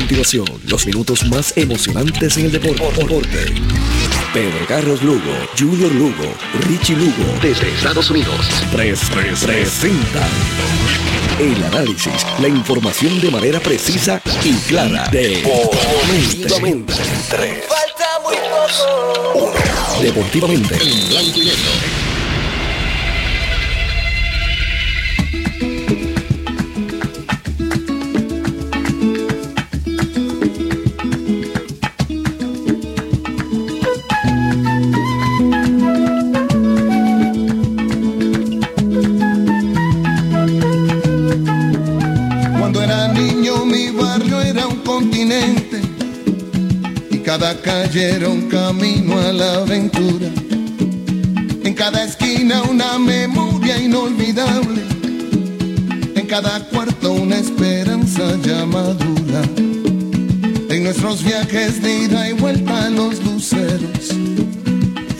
continuación los minutos más emocionantes en el deporte. Pedro Carlos Lugo, Junior Lugo, Richie Lugo, desde Estados Unidos, tres, tres, presentan el análisis, la información de manera precisa y clara de Deportivamente. Falta muy poco. Deportivamente. En blanco y negro era un camino a la aventura. En cada esquina una memoria inolvidable. En cada cuarto una esperanza ya madura. En nuestros viajes de ida y vuelta a los luceros.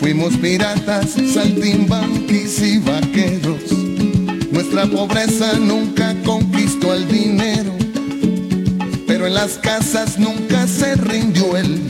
Fuimos piratas, saltimbanquis y vaqueros. Nuestra pobreza nunca conquistó el dinero pero en las casas nunca se rindió el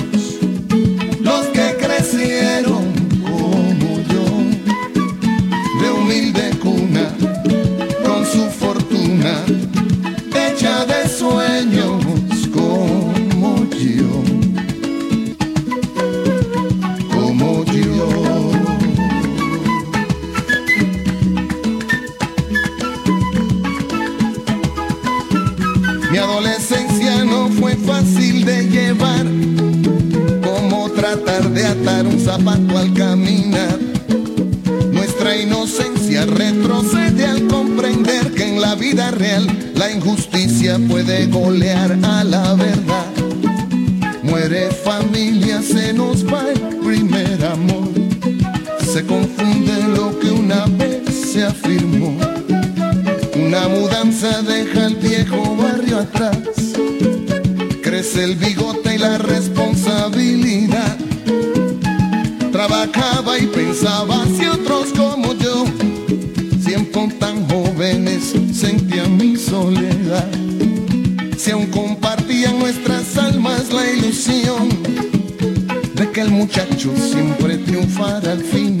injusticia puede golear a la verdad. Muere familia, se nos va el primer amor. Se confunde lo que una vez se afirmó. Una mudanza deja el viejo barrio atrás. Crece el bigote el muchacho siempre triunfara al final.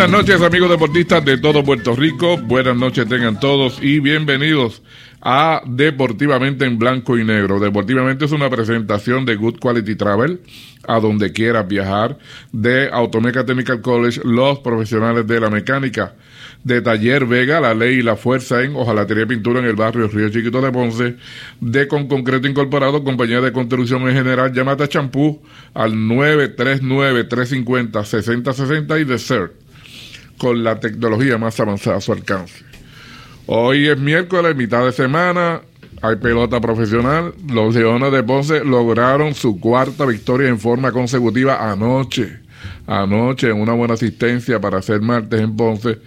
Buenas noches amigos deportistas de todo Puerto Rico, buenas noches tengan todos y bienvenidos a Deportivamente en Blanco y Negro. Deportivamente es una presentación de Good Quality Travel a donde quieras viajar, de Automeca Technical College, los profesionales de la mecánica de Taller Vega, La Ley y la Fuerza en Ojalatería Pintura en el barrio Río Chiquito de Ponce, de Con Concreto Incorporado, compañía de construcción en general, llámate a Champú al 939-350-6060 y de CERT, con la tecnología más avanzada a su alcance. Hoy es miércoles, mitad de semana, hay pelota profesional. Los Leones de Ponce lograron su cuarta victoria en forma consecutiva anoche anoche una buena asistencia para hacer martes en Ponce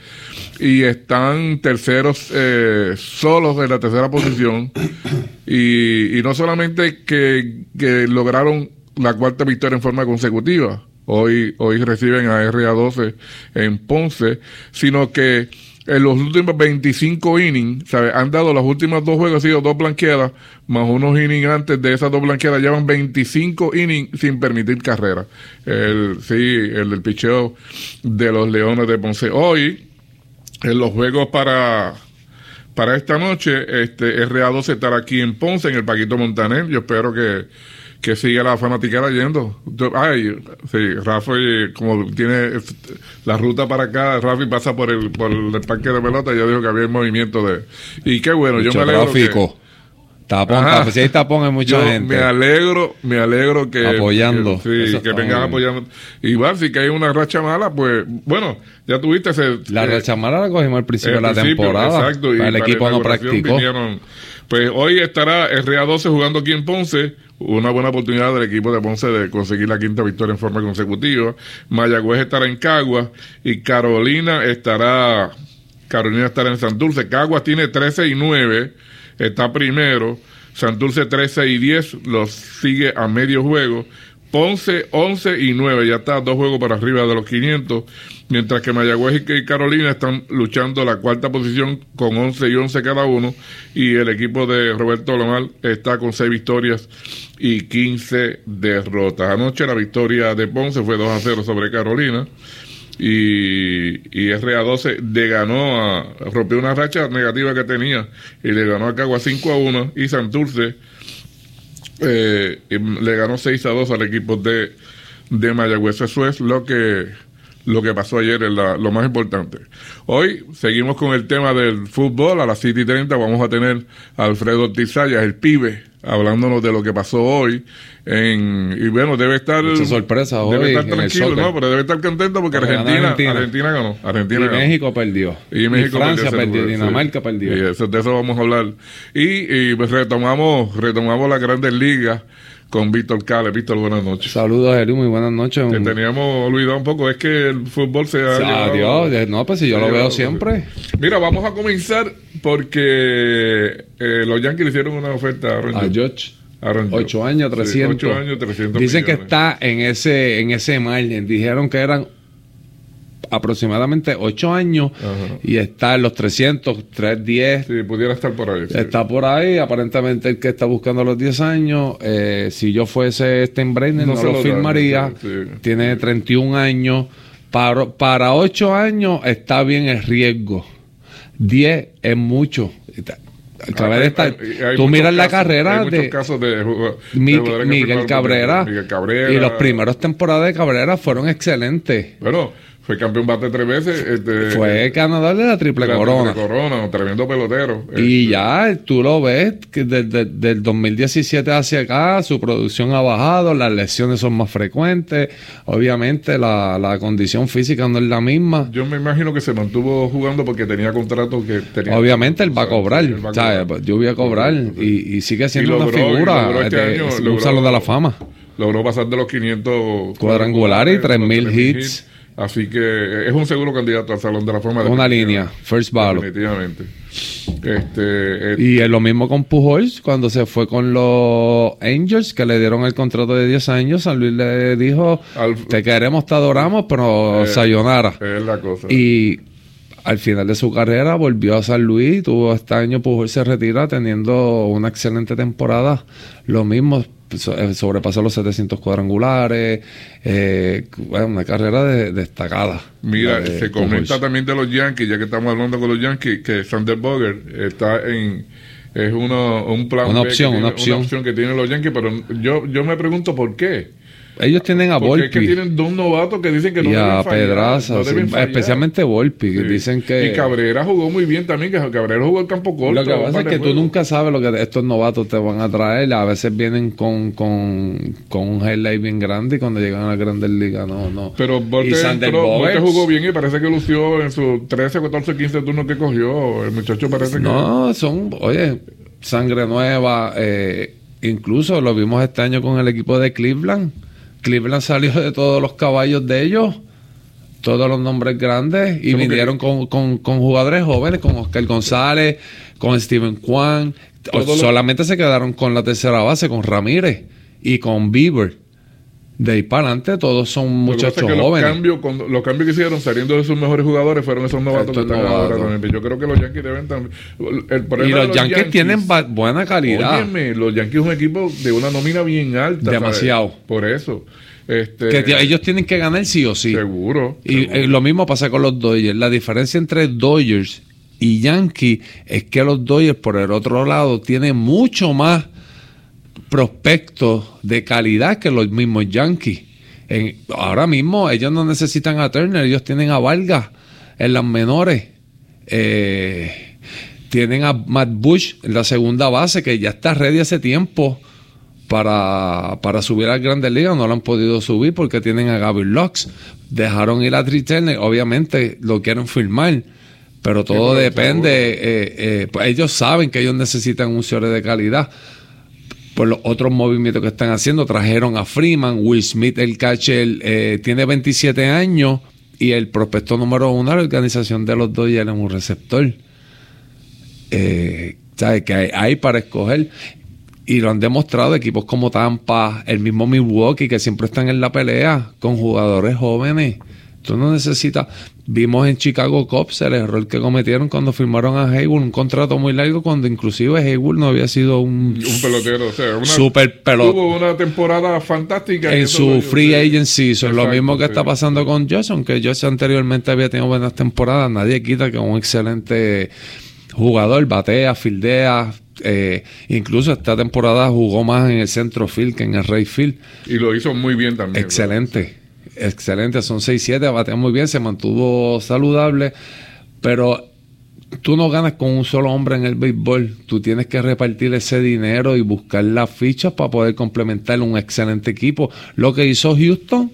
y están terceros eh, solos en la tercera posición y, no solamente que, lograron la cuarta victoria en forma consecutiva, hoy, hoy reciben a RA12 en Ponce, sino que en los últimos 25 innings, ¿sabes? han dado los últimos dos juegos, han sido dos blanqueadas, más unos innings antes de esas dos blanqueadas, llevan 25 innings sin permitir carrera. El, sí, el del picheo de los Leones de Ponce. Hoy, en los juegos para, para esta noche, este RA12 estará aquí en Ponce, en el Paquito Montaner. Yo espero que que sigue la fanaticada yendo. Ay, sí, Rafa, como tiene la ruta para acá, Rafi pasa por el, por el parque de pelota, yo digo que había movimiento de... Y qué bueno, yo me alegro tráfico. Tapón, si hay tapón hay mucha gente. Me alegro, me alegro que... Apoyando. Que, sí, que vengan apoyando. Igual, si que hay una racha mala, pues, bueno, ya tuviste ese... La racha mala la cogimos al principio de la temporada. Exacto. Y el equipo no practicó. pues hoy estará RA12 jugando aquí en Ponce una buena oportunidad del equipo de Ponce de conseguir la quinta victoria en forma consecutiva. Mayagüez estará en Caguas y Carolina estará Carolina estará en Santurce. Caguas tiene 13 y 9, está primero. Santurce 13 y 10, los sigue a medio juego. Ponce 11 y 9, ya está dos juegos para arriba de los 500, mientras que Mayagüez y Carolina están luchando la cuarta posición con 11 y 11 cada uno, y el equipo de Roberto Lomal está con 6 victorias y 15 derrotas. Anoche la victoria de Ponce fue 2 a 0 sobre Carolina, y, y RA12 le ganó a, rompió una racha negativa que tenía, y le ganó a Cagua 5 a 1, y Santurce eh, le ganó 6 a 2 al equipo de, de Mayagüez. Eso es lo que, lo que pasó ayer, es lo más importante. Hoy seguimos con el tema del fútbol. A las 7 y 30 vamos a tener a Alfredo Ortiz el pibe, hablándonos de lo que pasó hoy. En, y bueno, debe estar. Mucha sorpresa debe estar tranquilo, ¿no? Pero debe estar contento porque Argentina, Argentina, ganó. Argentina y México perdió. Y, México Francia perdió. Dinamarca perdió. Y eso, de eso vamos a hablar. Y, y pues retomamos, retomamos las grandes ligas con Víctor Cale. Víctor, buenas noches. Saludos, Eli, muy buenas noches. Te teníamos olvidado un poco, es que el fútbol se ha. Adiós, no, pues si yo lo veo siempre. Mira, vamos a comenzar porque eh, los Yankees le hicieron una oferta a, a George. Ocho años, 300. ocho años, 300 Dicen que está en ese, en ese margen. Dijeron que eran aproximadamente 8 años y está en los 300, 310. Sí, pudiera estar por ahí. Está por ahí, aparentemente el que está buscando los 10 años, eh, si yo fuese Steinbrenner no, no lo, firmaría, tiene 31 años, para, para 8 años está bien el riesgo, 10 es mucho. tú miras la carrera de, casos de, Miguel, Cabrera, y los primeros temporadas de Cabrera fueron excelentes. Bueno, fue campeón bate tres veces. Este, fue ganador de la triple corona. Triple corona, tremendo pelotero. Y este. ya tú lo ves que desde, el 2017 hacia acá su producción ha bajado, las lesiones son más frecuentes. Obviamente la, la condición física no es la misma. Yo me imagino que se mantuvo jugando porque tenía contrato que tenía. Obviamente él va a cobrar. O sea, yo voy a cobrar y, y sigue siendo una figura. Este un salón de la fama. Logró pasar de los 500 cuadrangulares y 3000 hits. Así que es un seguro candidato al Salón de la Fama. Una línea, first ballot. Definitivamente. Este, y es lo mismo con Pujols, cuando se fue con los Angels, que le dieron el contrato de 10 años, San Luis le dijo, te queremos, te adoramos, pero eh, sayonara. Es la cosa. Y al final de su carrera volvió a San Luis, tuvo este año Pujols se retira teniendo una excelente temporada. Lo mismo, eh, sobrepasó los 700 cuadrangulares, eh, una carrera destacada. Mira, se comenta también de los Yankees, ya que estamos hablando con los Yankees, que Sander Boger está en es uno, un plan una opción, una opción. una opción que tienen los Yankees, pero yo, yo me pregunto por qué. Ellos tienen a Volpi. es que tienen dos novatos que dicen que no y a Pedraza, especialmente Volpi, que dicen que... Y Cabrera jugó muy bien también, que Cabrera jugó el campo corto. Lo que pasa es que tú nunca sabes lo que estos novatos te van a traer. A veces vienen con, con, con un highlight bien grande y cuando llegan a la Grandes Ligas no, no. Pero Volpi jugó bien y parece que lució en sus 13, 14, 15 turnos que cogió. El muchacho parece que... No, son, oye, sangre nueva. Eh, incluso lo vimos este año con el equipo de Cleveland Cleveland salió de todos los caballos de ellos, todos los nombres grandes, y vinieron con, jugadores jóvenes, con Oscar González, con Steven Kwan. Solamente se quedaron con la tercera base, con Ramírez y con Bieber. De ahí para adelante todos son muchachos jóvenes. Los cambios, los cambios que hicieron saliendo de sus mejores jugadores fueron esos novatos que están ahora también. Yo creo que los Yankees deben también. y los, Yankees, tienen buena calidad. los Yankees es un equipo de una nómina bien alta. Demasiado. Por eso. Este, que ellos tienen que ganar sí o sí. Seguro. Y eh, lo mismo pasa con los Dodgers. La diferencia entre Dodgers y Yankees es que los Dodgers, por el otro lado, tienen mucho más prospectos de calidad que los mismos Yankees. ahora mismo ellos no necesitan a Turner, ellos tienen a Vargas en las menores. Eh, tienen a Matt Bush en la segunda base, que ya está ready hace tiempo para, para subir a Grandes Ligas. No lo han podido subir porque tienen a Gabriel Lux. Dejaron ir a Tri Turner, obviamente lo quieren firmar. Pero todo depende. Eh, eh, pues ellos saben que ellos necesitan un cierre de calidad por los otros movimientos que están haciendo. Trajeron a Freeman, Will Smith, el catcher, eh, tiene 27 años y el prospecto número uno de la organización de los Dodgers es un receptor. Eh, ¿Sabes? Que hay, para escoger. Y lo han demostrado equipos como Tampa, el mismo Milwaukee, que siempre están en la pelea con jugadores jóvenes. Tú no necesitas. Vimos en Chicago Cubs el error que cometieron cuando firmaron a Hayward un contrato muy largo, cuando inclusive Hayward no había sido un, un pelotero, o sea, una, super pelotero. Tuvo una temporada fantástica en su free agency. es lo mismo que está pasando con Johnson, que Johnson anteriormente había tenido buenas temporadas. Nadie quita que un excelente jugador, batea, fildea, eh, incluso esta temporada jugó más en el centro field que en el right field. Y lo hizo muy bien también. Excelente excelente, son 6-7, batea muy bien, se mantuvo saludable, pero tú no ganas con un solo hombre en el béisbol, tú tienes que repartir ese dinero y buscar las fichas para poder complementar un excelente equipo. Lo que hizo Houston,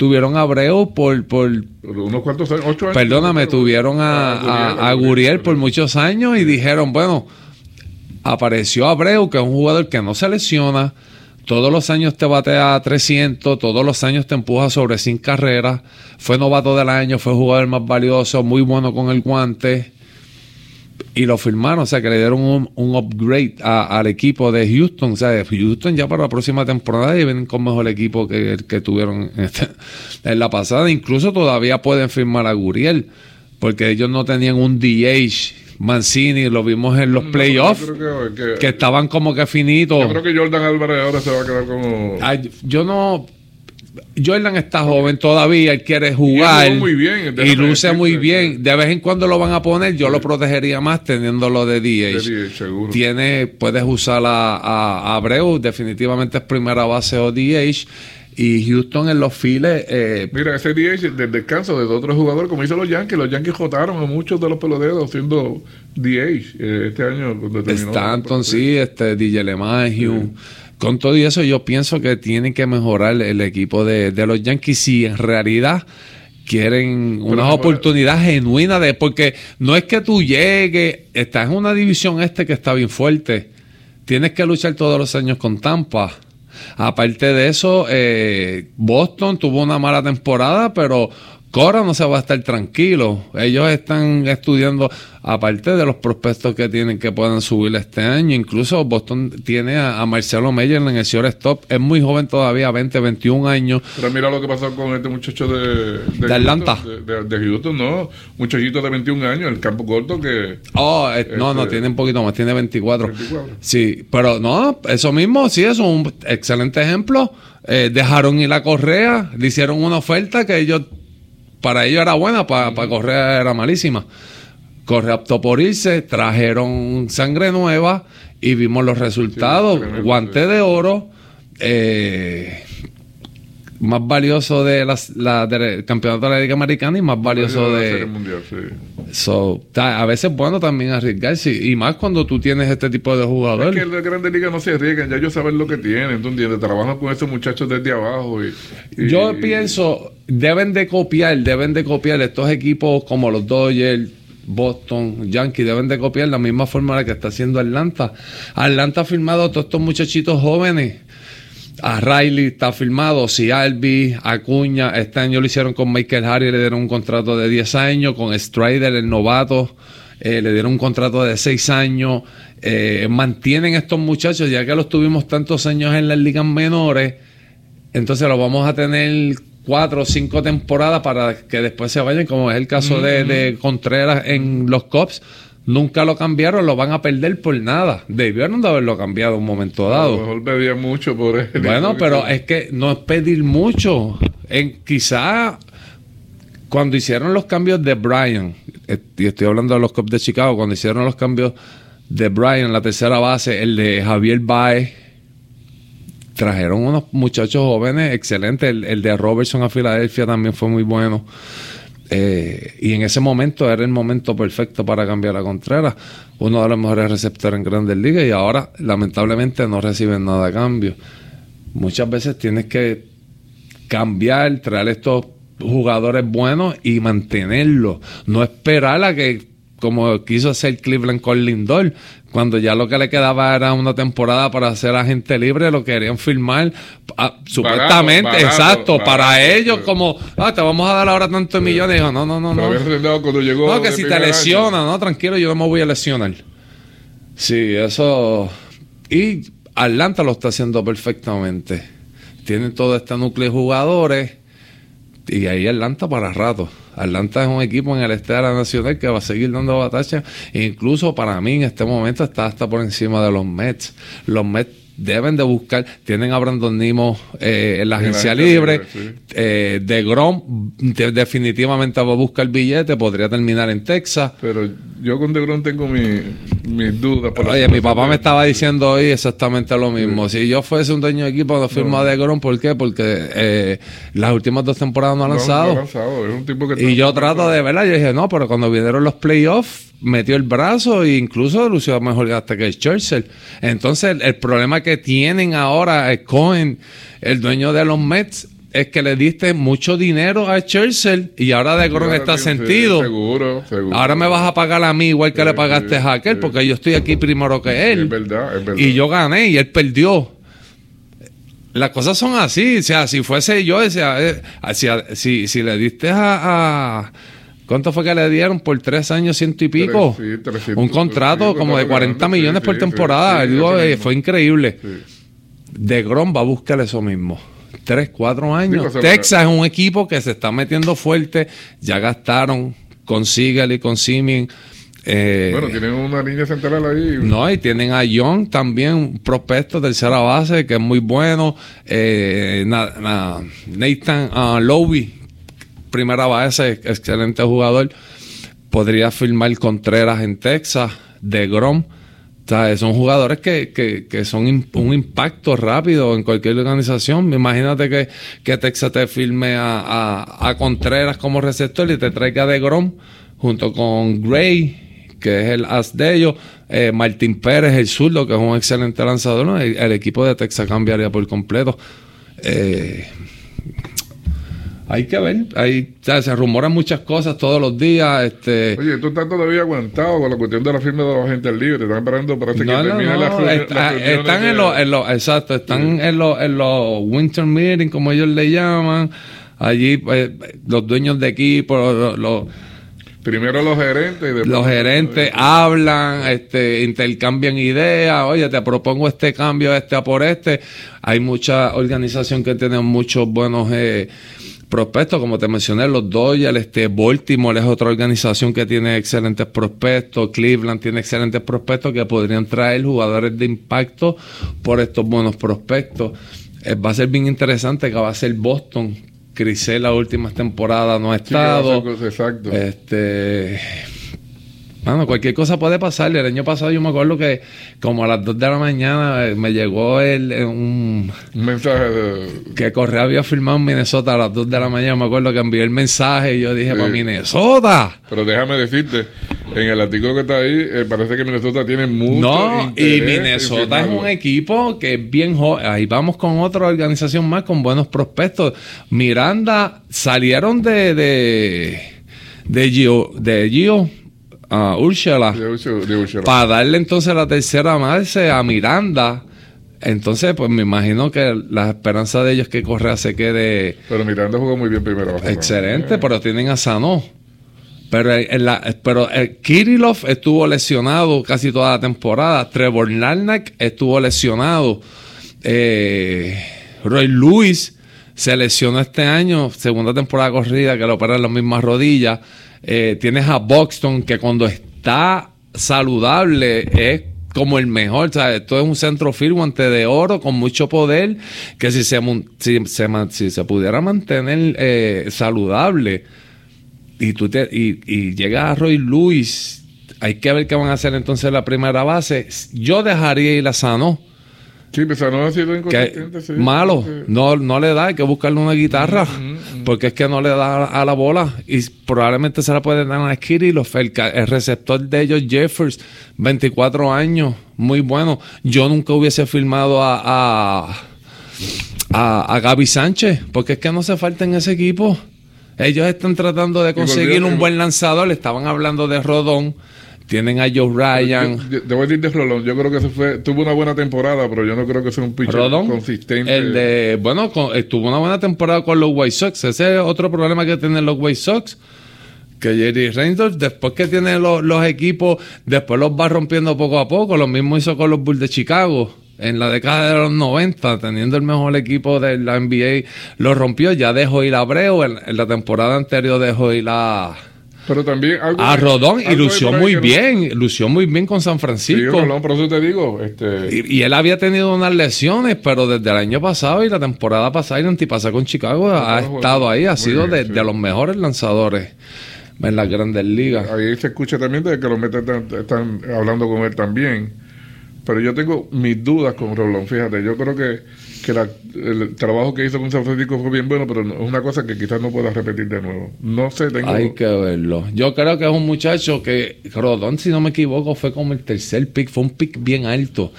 tuvieron a Abreu por, por unos cuantos años, ocho años. Perdóname, tuvieron a, a, Guriel por muchos años y dijeron, bueno, apareció Abreu, que es un jugador que no se lesiona, todos los años te batea 300, todos los años te empuja sobre 100 carreras. Fue novato del año, fue jugador más valioso, muy bueno con el guante. Y lo firmaron, o sea, que le dieron un, upgrade al equipo de Houston. O sea, Houston ya para la próxima temporada y vienen con mejor equipo que el que tuvieron este, en la pasada. Incluso todavía pueden firmar a Guriel, porque ellos no tenían un DH Mancini, lo vimos en los playoffs, que, estaban como que finitos. Yo creo que Jordan Álvarez ahora se va a quedar como... yo no... Jordan está joven todavía, él quiere jugar. Y, muy bien, y luce muy bien. De vez en cuando lo van a poner, yo lo protegería más teniéndolo de DH. Tiene, puedes usar a, a, Abreu, definitivamente es primera base o DH y Houston en los files. Eh, Mira, ese DH del descanso de otro jugador, como hizo los Yankees, los Yankees jotaron a muchos de los peloteros siendo DH eh, este año. Stanton, sí, este, DJ LeMahieu. Con todo eso, yo pienso que tienen que mejorar el equipo de, los Yankees si en realidad quieren una oportunidad genuina de porque no es que tú llegues, estás en una división este que está bien fuerte. Tienes que luchar todos los años con Tampa Aparte de eso, eh, Boston tuvo una mala temporada, pero Cora no se va a estar tranquilo. Ellos están estudiando, aparte de los prospectos que tienen que puedan subir este año. Incluso Boston tiene a, Marcelo Meyer en el shortstop. Es muy joven todavía, 20, 21 años. Pero mira lo que pasó con este muchacho de, de, Atlanta. de, Houston, no. Muchachito de 21 años, el campo corto que. Oh, no, no, este, tiene un poquito más, tiene 24. 24. Sí, pero no, eso mismo sí es un excelente ejemplo. Eh, dejaron ir la correa, le hicieron una oferta que ellos para ellos era buena, para, Correa era malísima. Correa optó por irse, trajeron sangre nueva y vimos los resultados. Guante de oro, eh, más valioso de la, del campeonato de la Liga Americana y más valioso de. Mundial, a veces es bueno también arriesgarse y más cuando tú tienes este tipo de jugadores. Es que las grandes ligas no se arriesgan, ya ellos saben lo que tienen, ¿tú entiendes? Trabajan con esos muchachos desde abajo. Y, Yo pienso, deben de copiar, deben de copiar estos equipos como los Dodgers. Boston, Yankees deben de copiar la misma fórmula que está haciendo Atlanta. Atlanta ha firmado a todos estos muchachitos jóvenes a Riley está firmado, si Albi, Acuña, este año lo hicieron con Michael Harry, le dieron un contrato de 10 años, con Strider, el novato, eh, le dieron un contrato de 6 años. Eh, mantienen estos muchachos, ya que los tuvimos tantos años en las ligas menores, entonces los vamos a tener cuatro o cinco temporadas para que después se vayan, como es el caso de, de Contreras en los Cops nunca lo cambiaron, lo van a perder por nada. Debieron de haberlo cambiado en un momento dado. A lo mejor pedía mucho por él. Bueno, pero es que no es pedir mucho. En, quizá cuando hicieron los cambios de Brian, y estoy hablando de los Cubs de Chicago, cuando hicieron los cambios de Brian, la tercera base, el de Javier Baez, trajeron unos muchachos jóvenes excelentes. El, el de Robertson a Filadelfia también fue muy bueno. Eh, y en ese momento era el momento perfecto para cambiar a Contreras, uno de los mejores receptores en Grandes Ligas, y ahora lamentablemente no reciben nada a cambio. Muchas veces tienes que cambiar, traer estos jugadores buenos y mantenerlos, no esperar a que como quiso hacer Cleveland con Lindor, cuando ya lo que le quedaba era una temporada para ser agente libre, lo querían firmar ah, supuestamente, exacto, para ellos como, ah, te vamos a dar ahora tantos millones. Dijo, no, no, no, no. no, que si te lesiona, no, tranquilo, yo no me voy a lesionar. Sí, eso. Y Atlanta lo está haciendo perfectamente. Tienen todo este núcleo de jugadores y ahí Atlanta para rato. Atlanta es un equipo en el este de la nacional que va a seguir dando batalla. incluso para mí en este momento está hasta por encima de los Mets. Los Mets deben de buscar, tienen a Brandon Nimo eh, en la agencia libre, eh, de Grom definitivamente va a buscar el billete, podría terminar en Texas. Pero yo con De Grom tengo mis dudas. Oye, mi papá me estaba diciendo hoy exactamente lo mismo. Si yo fuese un dueño de equipo, no firma De Grom, ¿por qué? Porque eh, las últimas dos temporadas no ha lanzado. y yo trato de, ¿verdad? Yo dije, no, pero cuando vinieron los playoffs, metió el brazo e incluso lució mejor hasta que el Churchill. Entonces, el, problema que tienen ahora es Cohen, el dueño de los Mets, es que le diste mucho dinero a Churchill y ahora de Grom está sentido. Seguro, seguro. Ahora me vas a pagar a mí igual que le pagaste a Hacker porque yo estoy aquí primero que él. Es verdad, es verdad. Y yo gané y él perdió. Las cosas son así. O sea, si fuese yo, decía, eh, si, si le diste a ¿Cuánto fue que le dieron por tres años, ciento y pico? un contrato como de 40 millones por temporada. Eh, fue increíble. De Grom va a buscar eso mismo. Tres, cuatro años. Texas es un equipo que se está metiendo fuerte. Ya gastaron con y con Simeon. Eh, bueno, tienen una línea central ahí. No, y tienen a Young también, un prospecto tercera base que es muy bueno. Eh, Nathan uh, primera base, excelente jugador. Podría firmar Contreras en Texas, de Grom. son jugadores que, son un impacto rápido en cualquier organización. Imagínate que, que Texas te firme a, Contreras como receptor y te traiga de Grom junto con Gray, que es el as de ellos. Eh, Martín Pérez, el zurdo, que es un excelente lanzador. El, equipo de Texas cambiaría por completo. Eh, hay que ver, hay, se rumoran muchas cosas todos los días. Este... Oye, tú estás todavía aguantado con la cuestión de la firma de los agentes libres, están esperando para que termine la, Están en los, exacto, están en los, en los winter meetings, como ellos le llaman. allí eh, los dueños de equipo, los, Primero los gerentes. los gerentes hablan, este, intercambian ideas. Oye, te propongo este cambio, este por este. Hay mucha organización que tiene muchos buenos eh, prospectos, como te mencioné, los Dodgers, este, Baltimore es otra organización que tiene excelentes prospectos, Cleveland tiene excelentes prospectos que podrían traer jugadores de impacto por estos buenos prospectos. Eh, va a ser bien interesante que va a ser Boston, Crisel las últimas temporadas no ha estado. exacto. Este. Bueno, cualquier cosa puede pasar. El año pasado yo me acuerdo que como a las 2 de la mañana eh, me llegó el, eh, un, mensaje de... que Correa había firmado en Minnesota a las 2 de la mañana. Me acuerdo que envié el mensaje y yo dije, para Minnesota. Pero déjame decirte, en el artículo que está ahí, eh, parece que Minnesota tiene mucho No, y Minnesota es un equipo que es bien joven. Ahí vamos con otra organización más con buenos prospectos. Miranda salieron de de de Gio, de Gio a Ursula, para darle entonces la tercera base a Miranda. Entonces, pues me imagino que la esperanza de ellos es que Correa se quede. Pero Miranda jugó muy bien primero. Excelente, pero tienen a Sano. Pero, en la, pero el Kirillov estuvo lesionado casi toda la temporada. Trevor Larnack estuvo lesionado. Eh, Roy Lewis se lesionó este año, segunda temporada corrida, que lo en las mismas rodillas. Eh, tienes a Buxton, que cuando está saludable es como el mejor. O esto es un centro firmante de oro con mucho poder que si se, se, pudiera mantener eh, saludable y, tú y, y llega a Roy Lewis, hay que ver qué van a hacer entonces la primera base. Yo dejaría ir a Sano. Sí, malo, no, no le da, hay que buscarle una guitarra, porque es que no le da a la bola y probablemente se la puede dar a Kirillov, el, el receptor de ellos, Jeffers, 24 años, muy bueno. Yo nunca hubiese firmado a, a, a, a Gaby Sánchez, porque es que no se falta en ese equipo. Ellos están tratando de conseguir un buen lanzador. Le estaban hablando de Rodón. Tienen a Joe Ryan. Debo decir de Rodón. Yo creo que se fue, tuvo una buena temporada, pero yo no creo que sea un pitcher consistente. El de, bueno, tuvo una buena temporada con los White Sox. Ese es otro problema que tienen los White Sox. Que Jerry Reynolds, después que tiene los, los equipos, después los va rompiendo poco a poco. Lo mismo hizo con los Bulls de Chicago en la década de los 90, teniendo el mejor equipo de la NBA, lo rompió. Ya dejó ir a Abreu. En, la temporada anterior dejó ir a. Pero también a Rodón y lució muy bien, lució muy bien con San Francisco. Sí, por eso te digo. Este... Y, él había tenido unas lesiones, pero desde el año pasado y la temporada pasada y antipasa con Chicago ha estado ahí, ha sido de, los mejores lanzadores en las grandes ligas. Ahí se escucha también de que los metas están hablando con él también pero yo tengo mis dudas con Rolón, fíjate, yo creo que, el trabajo que hizo con San Francisco fue bien bueno, pero es una cosa que quizás no pueda repetir de nuevo. No sé, tengo... Hay que verlo. Yo creo que es un muchacho que, Rodón, si no me equivoco, fue como el tercer pick, fue un pick bien alto.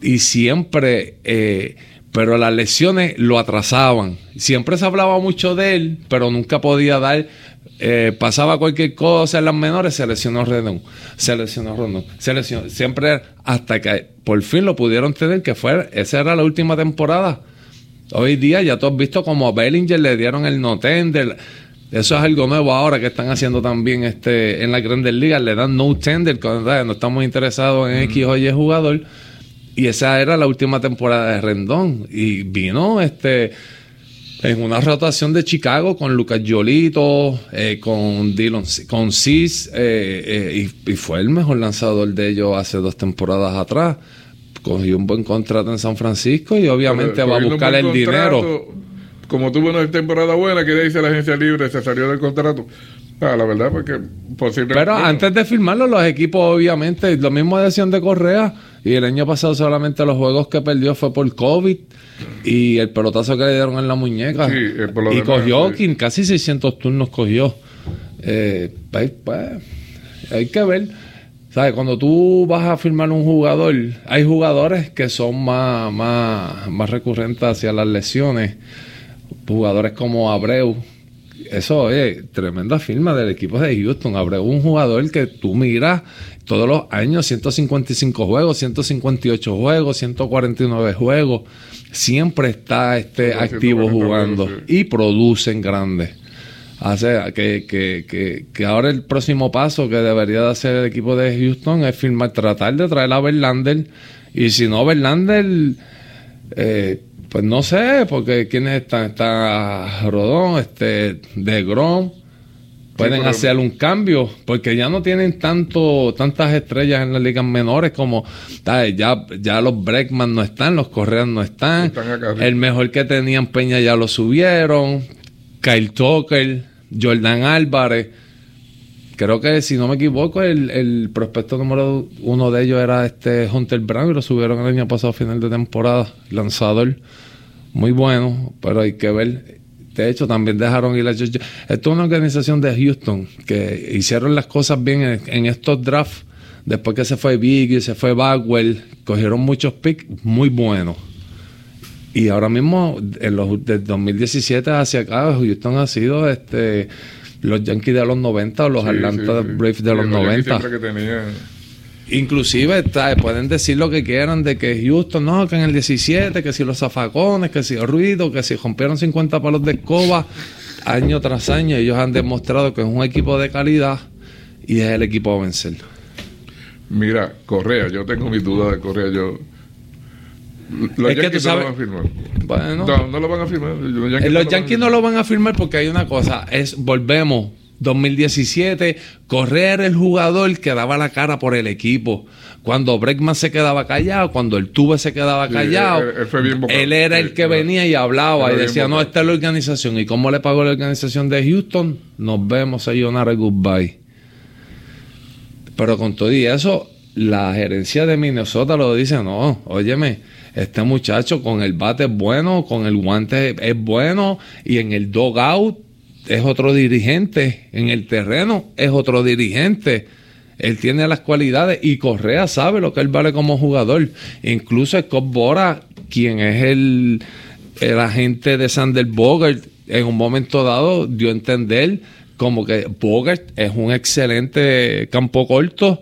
Y siempre... Eh, pero las lesiones lo atrasaban. Siempre se hablaba mucho de él, pero nunca podía dar eh, pasaba cualquier cosa en las menores, se lesionó Redón, se lesionó Rondón, se lesionó, siempre hasta que por fin lo pudieron tener, que fue, esa era la última temporada. Hoy día ya todos visto como a Bellinger le dieron el no tender. Eso es algo nuevo ahora que están haciendo también este en las grandes ligas, le dan no tender cuando no estamos interesados en X o Y jugador. Y esa era la última temporada de Rendón. Y vino este en una rotación de Chicago con Lucas Yolito, eh, con Dylan, con Cis, eh, eh, y, fue el mejor lanzador de ellos hace dos temporadas atrás. Cogió un buen contrato en San Francisco y obviamente va a buscar el dinero. Como tuvo una temporada buena, que dice la agencia libre, se salió del contrato. Ah, la verdad, porque posiblemente. Pero antes de firmarlo, los equipos, obviamente, lo mismo decían de Correa. Y el año pasado solamente los juegos que perdió fue por COVID y el pelotazo que le dieron en la muñeca. y cogió casi 600 turnos cogió. Eh, pues, pues, hay que ver. ¿Sabes? Cuando tú vas a firmar un jugador, hay jugadores que son más, más, más recurrentes hacia las lesiones. Jugadores como Abreu, eso, oye, tremenda firma del equipo de Houston. Habrá un jugador que tú miras todos los años, 155 juegos, 158 juegos, 149 juegos. Siempre está este activo jugando y producen grandes. O sea, que, que, que, ahora el próximo paso que debería de hacer el equipo de Houston es firmar, tratar de traer a Verlander. Y si no, Verlander, eh, pues no sé, porque quiénes están, está Rodón, este, de Grom. Pueden hacer un cambio, porque ya no tienen tanto, tantas estrellas en las ligas menores como ya, ya los Breckman no están, los Correas no están. el mejor que tenían Peña ya lo subieron. Kyle Tucker, Jordan Álvarez. Creo que, si no me equivoco, el, prospecto número uno de ellos era este Hunter Brown y lo subieron el año pasado final de temporada. Lanzador muy bueno, pero hay que ver. De hecho, también dejaron ir a George. Esto es una organización de Houston que hicieron las cosas bien en, estos drafts. Después que se fue Biggie, se fue Bagwell, cogieron muchos picks muy buenos. Y ahora mismo, en los, desde 2017 hacia acá, Houston ha sido este los Yankees de los 90 o los Atlanta Braves de los, 90. Inclusive pueden decir lo que quieran de que Houston, no, que en el 17, que si los zafacones, que si el ruido, que si rompieron 50 palos de escoba, año tras año ellos han demostrado que es un equipo de calidad y es el equipo a vencer. Mira, Correa, yo tengo mis dudas de Correa, yo los es Yankees no lo van a firmar. Bueno, no, lo van a firmar. Los Yankees, los Yankees no lo van a firmar porque hay una cosa, es volvemos 2017, correr el jugador que daba la cara por el equipo. Cuando Breckman se quedaba callado, cuando el Tuve se quedaba callado, él, era el que venía y hablaba y decía, no, esta es la organización. ¿Y cómo le pagó la organización de Houston? Nos vemos, sayonara, goodbye. Pero con todo y eso, la gerencia de Minnesota lo dice, no, óyeme, este muchacho con el bate es bueno, con el guante es bueno y en el dogout es otro dirigente, en el terreno es otro dirigente. Él tiene las cualidades y Correa sabe lo que él vale como jugador. Incluso Scott Bora, quien es el, el agente de Sander Bogart, en un momento dado dio a entender como que Bogart es un excelente campo corto,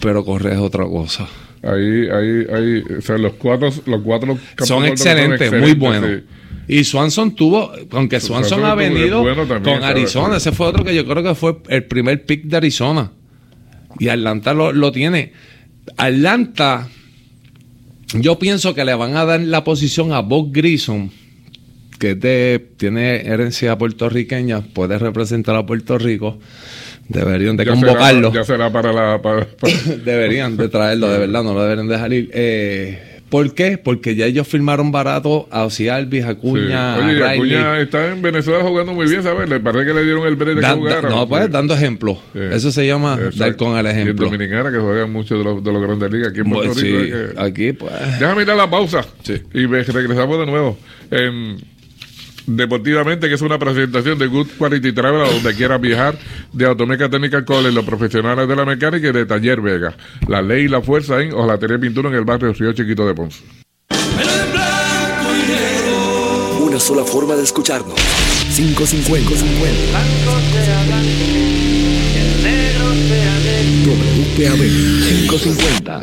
pero Correa es otra cosa. Ahí, ahí, ahí, o sea, los cuatro, los cuatro son excelentes, muy buenos. Y Swanson tuvo, aunque Swanson, ha venido con Arizona, ese fue otro que yo creo que fue el primer pick de Arizona. Y Atlanta lo, tiene. Atlanta, yo pienso que le van a dar la posición a Bob Grison, que tiene herencia puertorriqueña, puede representar a Puerto Rico. Deberían de convocarlo. ya será para la. deberían de traerlo, de verdad, no lo deberían dejar ir. Eh, ¿Por qué? Porque ya ellos firmaron barato a Ocialvis, Acuña. Sí. Oye, Acuña está en Venezuela jugando muy bien, ¿sabes? Le parece que le dieron el break de que jugara. No, pues dando ejemplo. Eso se llama dar con el ejemplo. Y Dominicana, que juega mucho de los, de los grandes ligas aquí en Puerto pues Rico. Sí, aquí, pues. Déjame ir a la pausa. Y regresamos de nuevo. En Deportivamente, que es una presentación de Good Quality Travel a donde quieras viajar, de Automeca Technical College, los profesionales de la mecánica y de Taller Vega. La ley y la fuerza en Ojalatería Pintura en el barrio Río Chiquito de Ponce. Una sola forma de escucharnos. 550. 50. WPAB 550.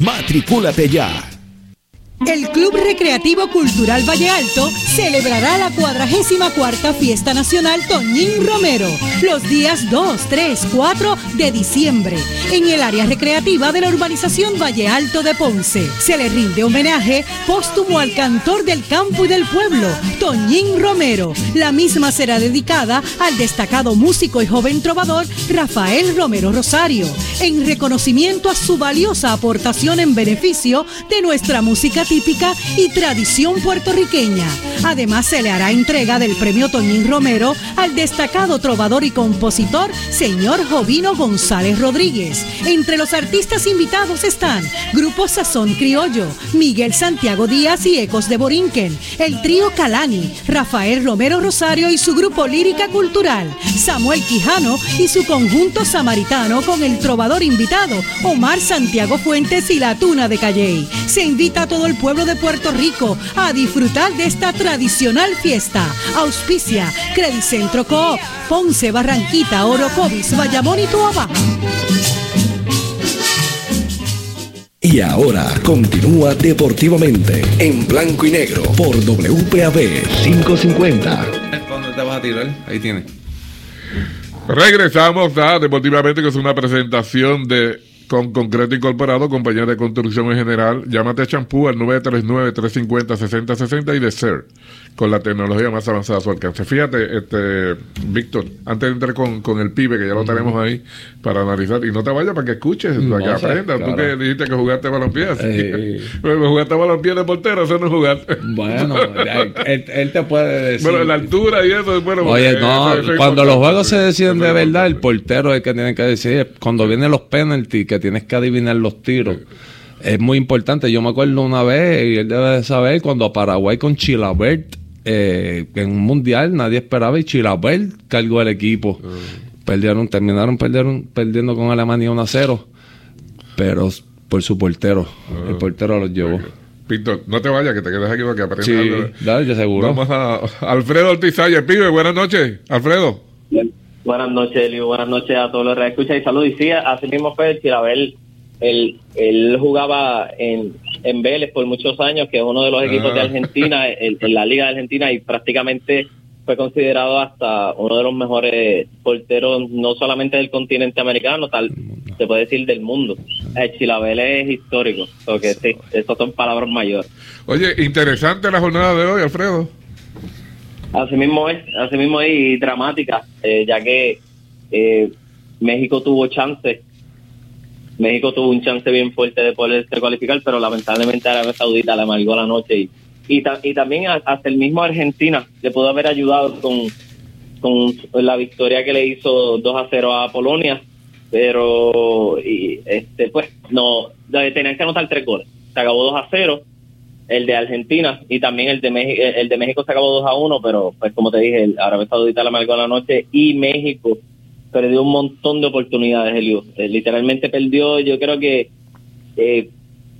Matricúlate ya. El Club Recreativo Cultural Valle Alto celebrará la 44 Fiesta Nacional Toñín Romero los días 2, 3, 4 de diciembre en el área recreativa de la urbanización Valle Alto de Ponce. Se le rinde homenaje póstumo al cantor del campo y del pueblo, Toñín Romero. La misma será dedicada al destacado músico y joven trovador Rafael Romero Rosario, en reconocimiento a su valiosa aportación en beneficio de nuestra música típica y tradición puertorriqueña. Además, se le hará entrega del premio Toñín Romero al destacado trovador y compositor señor Jovino González Rodríguez. Entre los artistas invitados están Grupo Sazón Criollo, Miguel Santiago Díaz y Ecos de Borinquen, el trío Calani, Rafael Romero Rosario y su grupo Lírica Cultural, Samuel Quijano y su conjunto samaritano con el trovador invitado Omar Santiago Fuentes y la Tuna de Calley. Se invita a todo el pueblo de Puerto Rico a disfrutar de esta tradicional fiesta. Auspicia Credicentro Coop, Ponce, Barranquita, Orocovis, Bayamón y Tuaba. Y ahora continúa deportivamente en blanco y negro por WPAB 550. ¿Dónde te vas a tirar? Ahí tienes. Regresamos a Deportivamente, que es una presentación de con Concreto Incorporado, compañía de construcción en general. Llámate a Champú al 939-350-6060 y de SER, con la tecnología más avanzada a su alcance. Fíjate, este Víctor, antes de entrar con, con el pibe, que ya lo tenemos ahí para analizar, y no te vayas para que escuches, para que aprendas. Tú que dijiste que jugaste balompié, eh, jugaste balompié de portero, eso no jugaste. Bueno, él, te puede decir. Bueno, la altura y eso, bueno. Oye, eh, no, cuando los juegos se deciden de verdad, el portero es el que tiene que decidir. Cuando vienen los penalties, que tienes que adivinar los tiros. Es muy importante. Yo me acuerdo una vez, y él debe de saber, cuando Paraguay con Chilabert, eh, en un mundial nadie esperaba y Chilabert cargó el equipo. Ah. Perdieron, terminaron perdieron, perdiendo con Alemania 1 a 0, pero por su portero. Ah. El portero los llevó. Pinto, no te vayas, que te quedes aquí para que aprendas. Sí, dale, yo seguro. Vamos a Alfredo Ortiz pibe, buenas noches. Alfredo. Buenas noches, Elio. Buenas noches a todos los que escuchan y saludos. Y sí, así mismo fue Chilabel. Él, él jugaba en, en Vélez por muchos años, que es uno de los equipos de ah. Argentina, en, la Liga de Argentina, y prácticamente fue considerado hasta uno de los mejores porteros, no solamente del continente americano, tal, se puede decir del mundo. El Chilabel es histórico, porque sí, eso son palabras mayores. Oye, interesante la jornada de hoy, Alfredo. Así mismo es, así mismo es y dramática, eh, ya que eh, México tuvo chance, México tuvo un chance bien fuerte de poderse cualificar, pero lamentablemente Arabia Saudita le amargó la noche y, y, también hasta el mismo Argentina le pudo haber ayudado con, con la victoria que le hizo 2 a 0 a Polonia, pero y, este pues no, tenían que anotar tres goles, se acabó 2 a 0 el de Argentina y también el de México, el de México se acabó 2 a 1, pero pues como te dije, el Arabia Saudita la marcó la noche y México perdió un montón de oportunidades, Elio. Eh, literalmente perdió, yo creo que eh,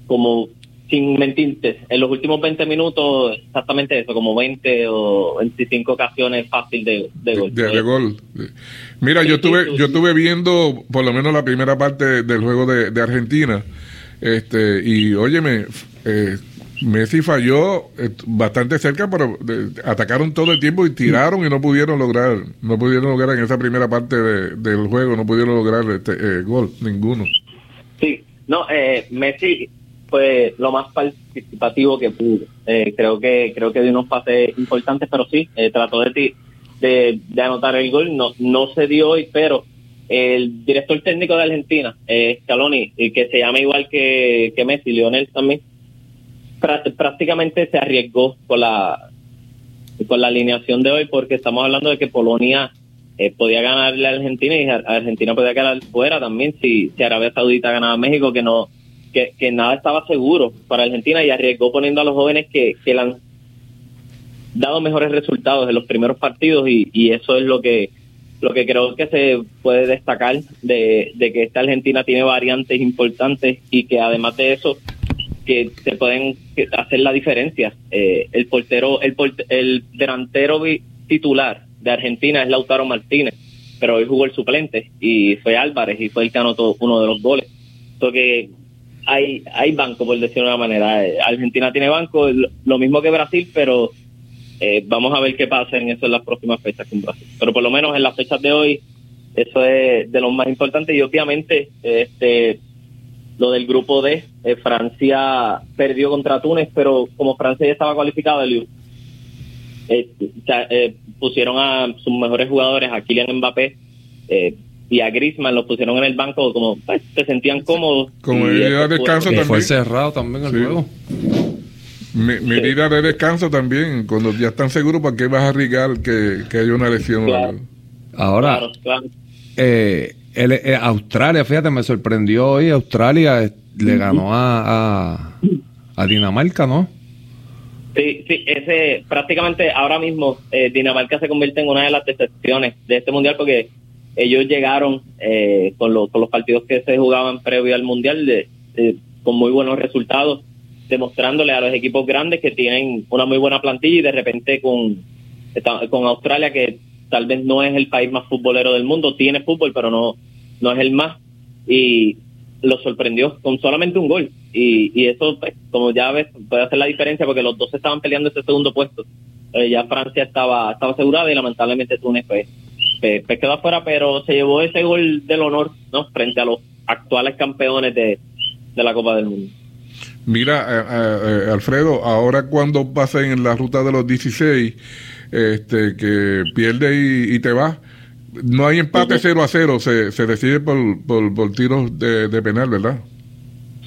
como sin mentirte, en los últimos 20 minutos, exactamente eso, como 20 o 25 ocasiones fácil de, de gol. De, gol. Mira, yo estuve, yo estuve viendo por lo menos la primera parte del juego de, de Argentina, este, y óyeme, eh, Messi falló eh, bastante cerca, pero atacaron todo el tiempo y tiraron y no pudieron lograr, no pudieron lograr en esa primera parte del juego, no pudieron lograr este eh, gol, ninguno. Sí, no, eh, Messi fue lo más participativo que pudo. Eh, creo que creo que dio unos pases importantes, pero sí, eh, trató de, de, de, anotar el gol. No, no se dio hoy, pero el director técnico de Argentina, Scaloni, que se llama igual que, que Messi, Lionel también, prácticamente se arriesgó con la con la alineación de hoy porque estamos hablando de que Polonia eh, podía ganarle a Argentina y Argentina podía quedar fuera también si, si Arabia Saudita ganaba a México que no que, que, nada estaba seguro para Argentina y arriesgó poniendo a los jóvenes que, que le han dado mejores resultados en los primeros partidos y, y eso es lo que lo que creo que se puede destacar de, de que esta Argentina tiene variantes importantes y que además de eso que se pueden hacer la diferencia. Eh, el portero, el, el delantero titular de Argentina es Lautaro Martínez, pero hoy jugó el suplente y fue Álvarez y fue el que anotó uno de los goles. Entonces hay, hay banco, por decirlo de una manera. Argentina tiene banco, lo mismo que Brasil, pero eh, vamos a ver qué pasa en eso en las próximas fechas con Brasil. Pero por lo menos en las fechas de hoy, eso es de lo más importante y obviamente este lo del grupo D, eh, Francia perdió contra Túnez, pero como Francia ya estaba cualificado, eh, eh, pusieron a sus mejores jugadores, a Kylian Mbappé eh, y a Griezmann, los pusieron en el banco como pues, se sentían cómodos. Como medida de descanso también. Fue cerrado también el juego. medida de descanso también, cuando ya están seguros, ¿para qué vas a arriesgar que, que haya una lesión? Ahora, Eh, eh, Australia, fíjate, me sorprendió hoy. Australia le ganó a, a, Dinamarca, ¿no? Sí, sí, ese prácticamente ahora mismo eh, Dinamarca se convierte en una de las decepciones de este mundial porque ellos llegaron eh, con, los, con los partidos que se jugaban previo al mundial de, con muy buenos resultados, demostrándole a los equipos grandes que tienen una muy buena plantilla y de repente con, con Australia que tal vez no es el país más futbolero del mundo, tiene fútbol, pero no, no es el más. Y lo sorprendió con solamente un gol. Y, y eso, pues, como ya ves, puede hacer la diferencia porque los dos estaban peleando ese segundo puesto. Eh, ya Francia estaba, estaba asegurada y lamentablemente Túnez pues, pues, pues, quedó afuera, pero se llevó ese gol del honor ¿no? frente a los actuales campeones de, de la Copa del Mundo. Mira, eh, eh, Alfredo, ahora cuando pasen en la ruta de los 16, este, que pierde y, te va. No hay empate 0 a 0, se, se decide por, por, tiros de, penal, ¿verdad?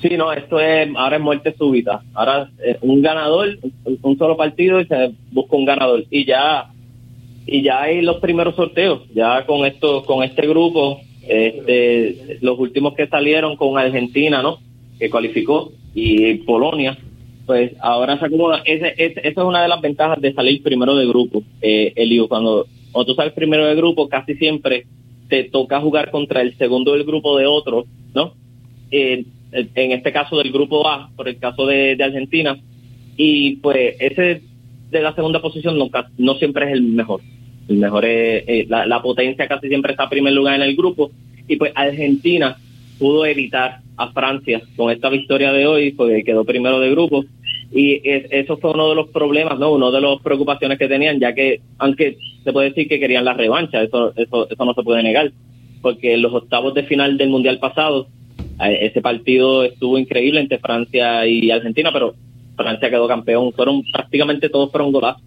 Sí, no, esto es, ahora es muerte súbita. Ahora es un ganador, un, solo partido y se busca un ganador. Y ya y ya hay los primeros sorteos, ya con esto, con este grupo, este, los últimos que salieron con Argentina, ¿no? Que cualificó y Polonia, pues ahora se acomoda. Ese, esa es una de las ventajas de salir primero de grupo, eh. Cuando, cuando tú sales primero de grupo, casi siempre te toca jugar contra el segundo del grupo de otro, ¿no? en este caso del grupo A, por el caso de, Argentina. Y pues ese de la segunda posición no, no siempre es el mejor. El mejor es, eh, la, la potencia casi siempre está en primer lugar en el grupo. Y pues Argentina pudo evitar a Francia con esta victoria de hoy, porque quedó primero de grupo y eso fue uno de los problemas, ¿no? Uno de las preocupaciones que tenían, ya que, aunque se puede decir que querían la revancha, eso, eso, eso no se puede negar, porque en los octavos de final del Mundial pasado, eh, ese partido estuvo increíble entre Francia y Argentina, pero Francia quedó campeón, fueron prácticamente todos fueron golazos.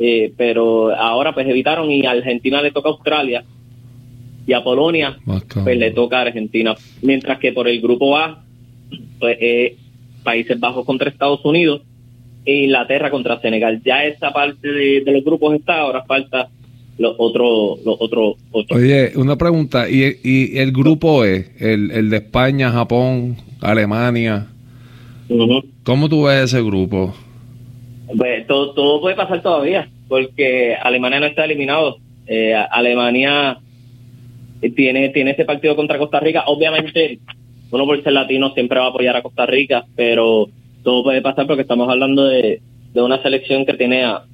Eh, pero ahora pues evitaron y a Argentina le toca a Australia y a Polonia pues le toca a Argentina, mientras que por el grupo A pues eh, Países Bajos contra Estados Unidos e Inglaterra contra Senegal. Ya esa parte de, los grupos está, ahora falta los otros los otros Oye, una pregunta, ¿y, y el grupo E, el, el, de España, Japón, Alemania? ¿Cómo tú ves ese grupo? Pues todo, todo puede pasar todavía, porque Alemania no está eliminado. Eh, Alemania tiene, tiene ese partido contra Costa Rica. Obviamente uno por ser latino siempre va a apoyar a Costa Rica, pero todo puede pasar porque estamos hablando de, una selección que tiene a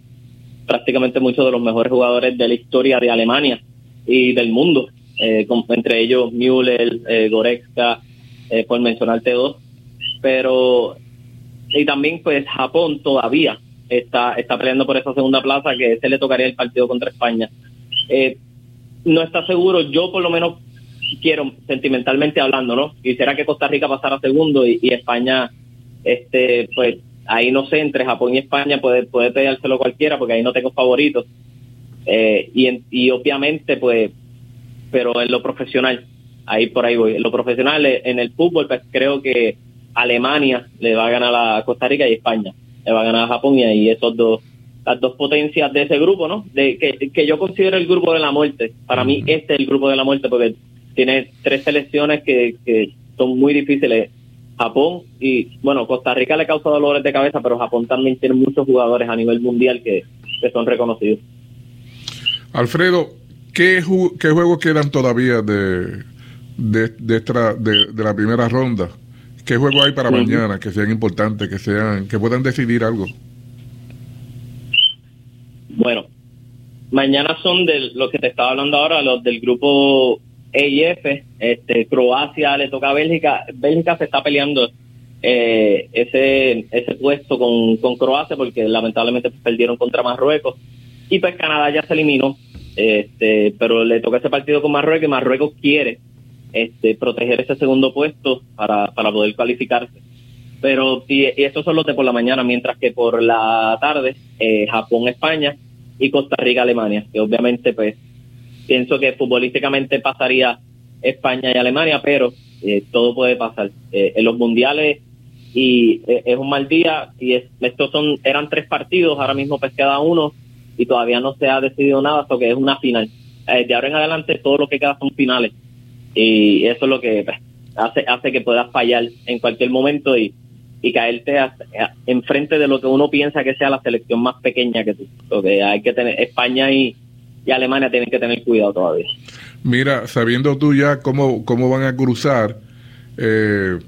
prácticamente muchos de los mejores jugadores de la historia de Alemania y del mundo, eh, entre ellos Müller, eh, Goretzka, eh, por mencionarte dos, pero y también pues Japón todavía está está peleando por esa segunda plaza que se le tocaría el partido contra España. Eh, no está seguro, yo por lo menos quiero, sentimentalmente hablando, ¿no? Quisiera que Costa Rica pasara segundo y, España este, pues ahí no sé, entre Japón y España puede, puede peleárselo cualquiera porque ahí no tengo favoritos. Eh, y, y obviamente, pues, pero en lo profesional, ahí por ahí voy. En lo profesional, eh, en el fútbol, pues creo que Alemania le va a ganar a Costa Rica y España le va a ganar a Japón y ahí esos dos las dos potencias de ese grupo, ¿no? De que, que yo considero el grupo de la muerte. Para mí este es el grupo de la muerte porque tiene tres selecciones que, que son muy difíciles. Japón y, bueno, Costa Rica le causa dolores de cabeza, pero Japón también tiene muchos jugadores a nivel mundial que, que son reconocidos. Alfredo, ¿qué, qué juegos quedan todavía de, de, de, esta, de, de la primera ronda? ¿Qué juegos hay para mañana que sean importantes, que sean que puedan decidir algo? Bueno, mañana son de lo que te estaba hablando ahora, los del grupo E y F. Este, Croacia le toca a Bélgica. Bélgica se está peleando eh, ese ese puesto con, con Croacia porque lamentablemente perdieron contra Marruecos. Y pues Canadá ya se eliminó, este, pero le toca ese partido con Marruecos y Marruecos quiere este, proteger ese segundo puesto para, para poder cualificarse. Pero y, y estos son los de por la mañana, mientras que por la tarde eh, Japón, España y Costa Rica, Alemania, que obviamente pues pienso que futbolísticamente pasaría España y Alemania, pero eh, todo puede pasar. Eh, en los mundiales y eh, es un mal día y es, estos son eran tres partidos, ahora mismo pues queda uno y todavía no se ha decidido nada, hasta que es una final. Eh, de ahora en adelante todo lo que queda son finales y eso es lo que pues, hace hace que puedas fallar en cualquier momento y, y caerte enfrente de lo que uno piensa que sea la selección más pequeña que tú. Porque hay que tener España y, y Alemania tienen que tener cuidado todavía. Mira, sabiendo tú ya cómo, cómo van a cruzar, eh,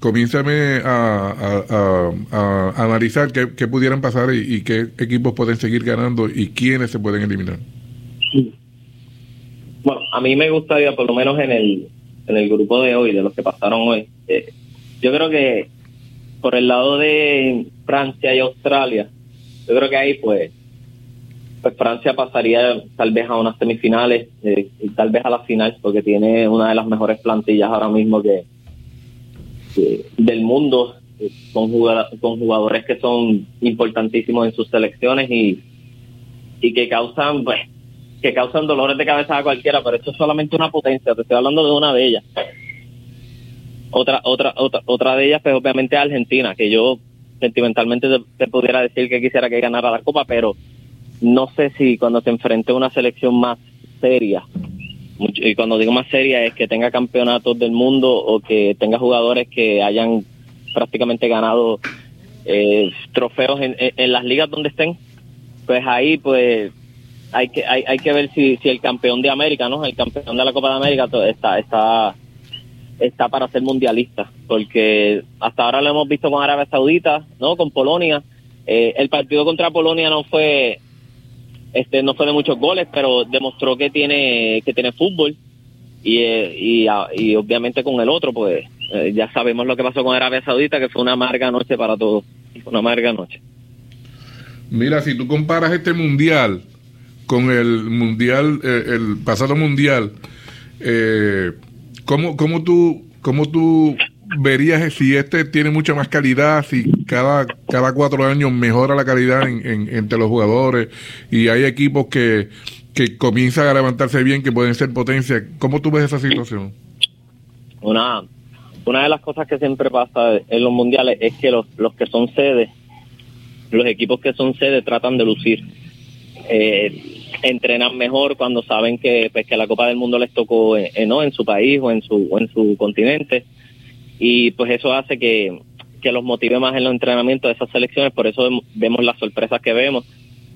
comiénzame a, a, a, a analizar qué, qué, pudieran pasar y, y, qué equipos pueden seguir ganando y quiénes se pueden eliminar. Bueno, a mí me gustaría, por lo menos en el, en el grupo de hoy, de los que pasaron hoy, eh, yo creo que por el lado de Francia y Australia, yo creo que ahí pues, pues Francia pasaría tal vez a unas semifinales eh, y tal vez a la final, porque tiene una de las mejores plantillas ahora mismo que, del mundo, eh, con, con jugadores que son importantísimos en sus selecciones y, y que causan pues que causan dolores de cabeza a cualquiera, pero esto es solamente una potencia, te estoy hablando de una de ellas. Otra, otra, otra, otra de ellas, pues obviamente Argentina, que yo sentimentalmente te, te, pudiera decir que quisiera que ganara la Copa, pero no sé si cuando se enfrente a una selección más seria, y cuando digo más seria es que tenga campeonatos del mundo o que tenga jugadores que hayan prácticamente ganado eh, trofeos en, en las ligas donde estén, pues ahí pues hay que hay, hay que ver si, si el campeón de América, ¿no? El campeón de la Copa de América está está está para ser mundialista, porque hasta ahora lo hemos visto con Arabia Saudita, ¿no? Con Polonia. Eh, el partido contra Polonia no fue este no fue de muchos goles, pero demostró que tiene que tiene fútbol y, eh, y, y obviamente con el otro pues eh, ya sabemos lo que pasó con Arabia Saudita, que fue una amarga noche para todos, una amarga noche. Mira, si tú comparas este mundial con el mundial, eh, el pasado mundial, eh, ¿cómo, cómo, tú, ¿cómo tú verías si este tiene mucha más calidad, si cada, cada cuatro años mejora la calidad en, en, entre los jugadores y hay equipos que, que comienzan a levantarse bien, que pueden ser potencia? ¿Cómo tú ves esa situación? Una, una de las cosas que siempre pasa en los mundiales es que los, los que son sedes, los equipos que son sedes tratan de lucir. Eh, entrenan mejor cuando saben que pues que la Copa del Mundo les tocó eh, no en su país o en su o en su continente y pues eso hace que, que los motive más en los entrenamientos de esas selecciones por eso vemos las sorpresas que vemos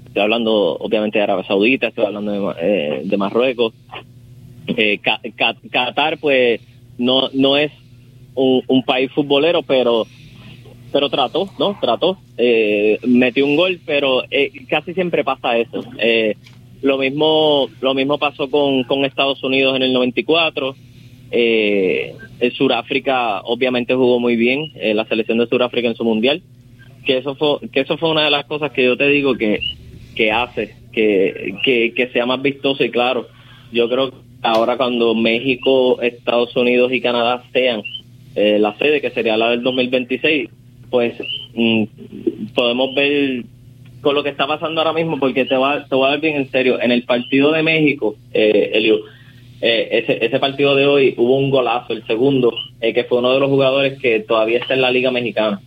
estoy hablando obviamente de Arabia Saudita estoy hablando de, eh, Marruecos eh, Qatar pues no no es un, un país futbolero pero pero trató, ¿no? Trató, eh, metió un gol, pero eh, casi siempre pasa eso. Eh, lo mismo, lo mismo pasó con, con Estados Unidos en el 94. Eh, el Suráfrica obviamente jugó muy bien, eh, la selección de Suráfrica en su mundial. Que eso fue, que eso fue una de las cosas que yo te digo que, que hace que, que, que sea más vistoso y claro. Yo creo que ahora cuando México, Estados Unidos y Canadá sean eh, la sede, que sería la del 2026, pues mm, podemos ver con lo que está pasando ahora mismo, porque te va, te voy a dar bien en serio, en el partido de México, eh, eh, ese, ese partido de hoy hubo un golazo, el segundo, eh, que fue uno de los jugadores que todavía está en la Liga Mexicana.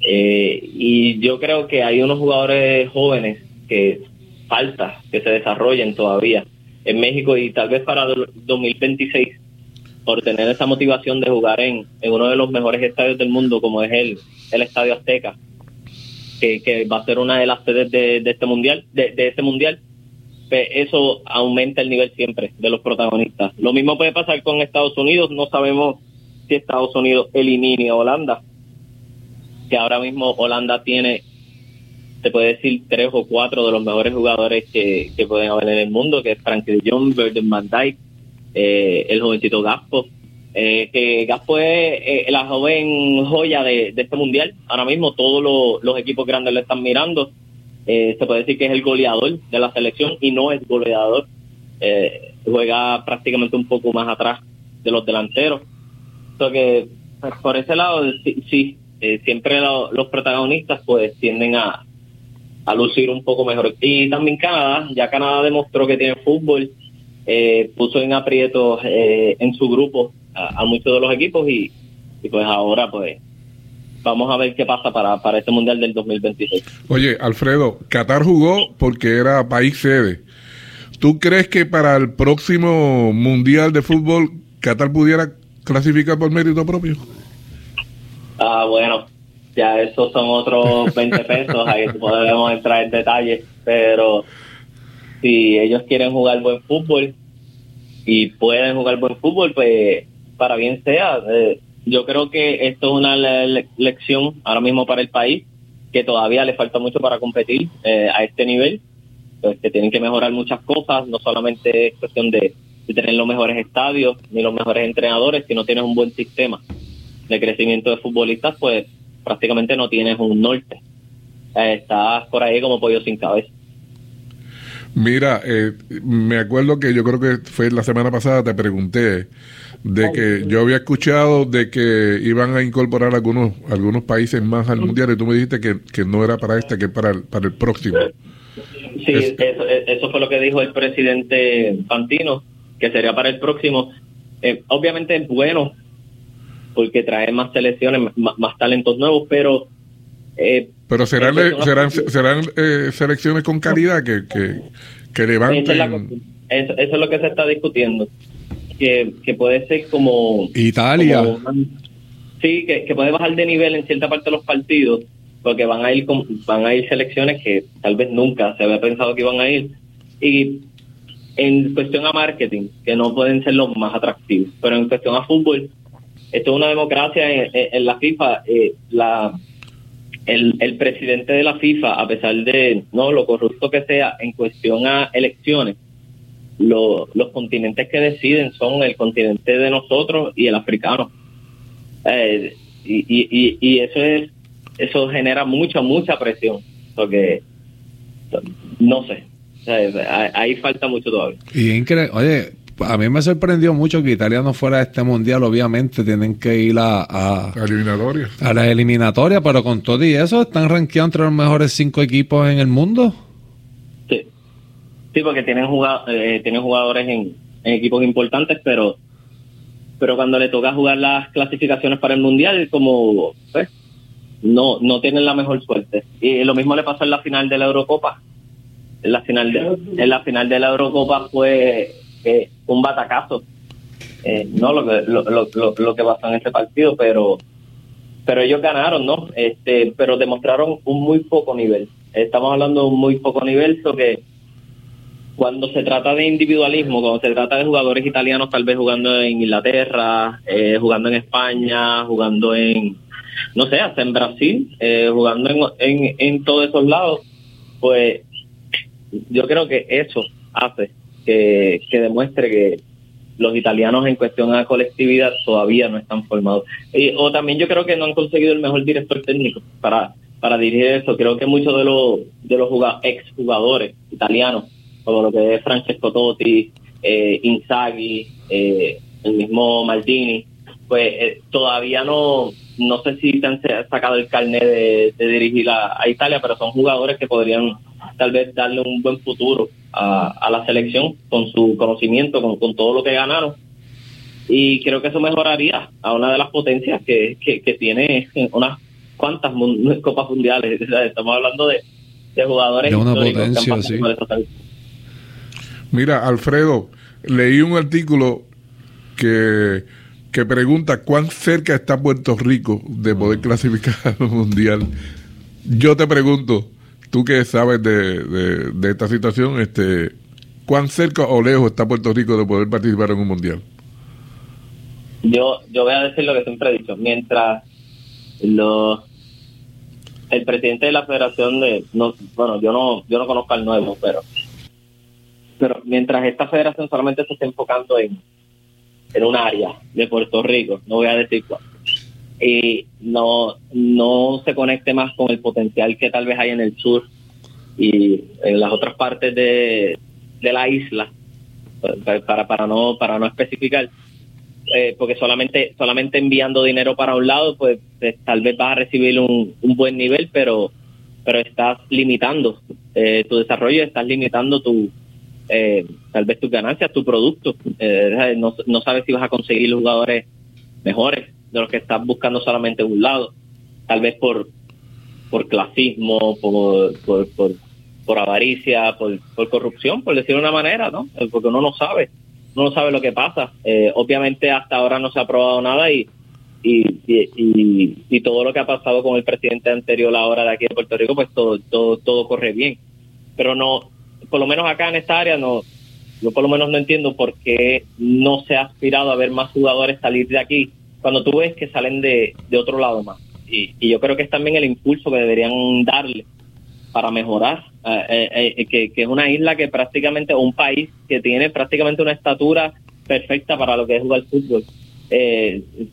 Eh, y yo creo que hay unos jugadores jóvenes que falta que se desarrollen todavía en México y tal vez para 2026 por tener esa motivación de jugar en, en uno de los mejores estadios del mundo como es el, el Estadio Azteca que, que va a ser una de las sedes de, este mundial de, este mundial eso aumenta el nivel siempre de los protagonistas. Lo mismo puede pasar con Estados Unidos, no sabemos si Estados Unidos elimine a Holanda, que ahora mismo Holanda tiene, se puede decir, tres o cuatro de los mejores jugadores que, que pueden haber en el mundo, que es Frankie de Jong, Burden Van Dijk, eh, el jovencito Gaspo, eh, que Gaspo es eh, la joven joya de, este mundial. Ahora mismo todos los, los equipos grandes lo están mirando eh, se puede decir que es el goleador de la selección y no es goleador. Eh, juega prácticamente un poco más atrás de los delanteros. que pues, por ese lado, sí, eh, siempre los protagonistas pues tienden a, lucir un poco mejor. Y también Canadá, ya Canadá demostró que tiene fútbol, eh, puso en aprietos eh, en su grupo a, a, muchos de los equipos y, y pues ahora pues vamos a ver qué pasa para, para este Mundial del 2026. Oye, Alfredo, Qatar jugó porque era país sede. ¿Tú crees que para el próximo Mundial de Fútbol Qatar pudiera clasificar por mérito propio? Ah, bueno, ya esos son otros 20 pesos, ahí podemos entrar en detalle, pero si ellos quieren jugar buen fútbol y pueden jugar buen fútbol, pues para bien sea, eh, yo creo que esto es una le lección ahora mismo para el país, que todavía le falta mucho para competir eh, a este nivel, pues que tienen que mejorar muchas cosas, no solamente es cuestión de, de, tener los mejores estadios ni los mejores entrenadores, si no tienes un buen sistema de crecimiento de futbolistas, pues prácticamente no tienes un norte. Eh, estás por ahí como pollo sin cabeza. Mira, eh, me acuerdo que yo creo que fue la semana pasada, te pregunté de que yo había escuchado de que iban a incorporar algunos algunos países más al mundial y tú me dijiste que, que no era para este, que para el, para el próximo. Sí, eso, eso, fue lo que dijo el presidente Fantino, que sería para el próximo. Eh, obviamente es bueno porque trae más selecciones, más, más talentos nuevos, pero... Eh, pero serán, serán, serán eh, selecciones con calidad que, que, que levanten... Eso, eso es lo que se está discutiendo que, que puede ser como... Italia. Como, sí, que, que, puede bajar de nivel en cierta parte de los partidos, porque van a ir con, van a ir selecciones que tal vez nunca se había pensado que iban a ir. Y en cuestión a marketing, que no pueden ser los más atractivos, pero en cuestión a fútbol, esto es una democracia en, en la FIFA. Eh, la el, el presidente de la FIFA, a pesar de no lo corrupto que sea, en cuestión a elecciones, lo, los continentes que deciden son el continente de nosotros y el africano. Eh, y, y, y, eso es eso genera mucha, mucha presión, porque no sé, ahí falta mucho todavía. Y increíble, oye, a mí me sorprendió mucho que Italia no fuera a este mundial, obviamente tienen que ir a, a, a eliminatoria. A la eliminatoria, pero con todo y eso están rankeados entre los mejores cinco equipos en el mundo. Sí, porque tienen, jugado, eh, tienen jugadores en, equipos importantes, pero pero cuando le toca jugar las clasificaciones para el mundial, como pues, no no tienen la mejor suerte. Y lo mismo le pasó en la final de la Eurocopa. En la final de, la final de la Eurocopa fue eh, un batacazo. Eh, no lo que lo, lo, lo, que pasó en ese partido, pero pero ellos ganaron, ¿no? Este, pero demostraron un muy poco nivel. Estamos hablando de un muy poco nivel, que cuando se trata de individualismo, cuando se trata de jugadores italianos tal vez jugando en Inglaterra, eh, jugando en España, jugando en, no sé, hasta en Brasil, eh, jugando en, en, en, todos esos lados, pues yo creo que eso hace que, que demuestre que los italianos en cuestión a colectividad todavía no están formados. O también yo creo que no han conseguido el mejor director técnico para, para dirigir eso. Creo que muchos de los, de los ex jugadores italianos como lo que es Francesco Totti, eh, Inzaghi, eh, el mismo Maldini, pues eh, todavía no, no sé si se han sacado el carnet de, dirigir a, Italia, pero son jugadores que podrían tal vez darle un buen futuro a, la selección con su conocimiento, con, todo lo que ganaron. Y creo que eso mejoraría a una de las potencias que, que, tiene unas cuantas copas mundiales. Estamos hablando de, jugadores. De una potencia, sí. Mira, Alfredo, leí un artículo que que pregunta cuán cerca está Puerto Rico de poder clasificar al mundial. Yo te pregunto, tú que sabes de, de, esta situación, este, ¿cuán cerca o lejos está Puerto Rico de poder participar en un mundial? Yo, yo voy a decir lo que siempre he dicho. Mientras los el presidente de la federación de no, bueno yo no yo no conozco al nuevo pero pero mientras esta federación solamente se está enfocando en en un área de Puerto Rico, no voy a decir cuál, y no, no se conecte más con el potencial que tal vez hay en el sur y en las otras partes de, de la isla, para, para, no, para no especificar. Eh, porque solamente solamente enviando dinero para un lado, pues, pues tal vez vas a recibir un, un buen nivel, pero pero estás limitando eh, tu desarrollo, estás limitando tu, eh, tal vez tus ganancias, tu producto. Eh, no, no sabes si vas a conseguir jugadores mejores de los que estás buscando solamente un lado. Tal vez por, por clasismo, por, por, por, avaricia, por, por, corrupción, por decirlo de una manera, ¿no? Eh, porque uno no sabe, uno no sabe lo que pasa. obviamente hasta ahora no se ha aprobado nada y, y, y, y, todo lo que ha pasado con el presidente anterior ahora de aquí de Puerto Rico, pues todo, todo, todo corre bien. Pero no, por lo menos acá en esta área, no, yo por lo menos no entiendo por qué no se ha aspirado a ver más jugadores salir de aquí cuando tú ves que salen de, de otro lado más. Y, yo creo que es también el impulso que deberían darle para mejorar, eh, eh, eh, que, es una isla que prácticamente, un país que tiene prácticamente una estatura perfecta para lo que es jugar fútbol.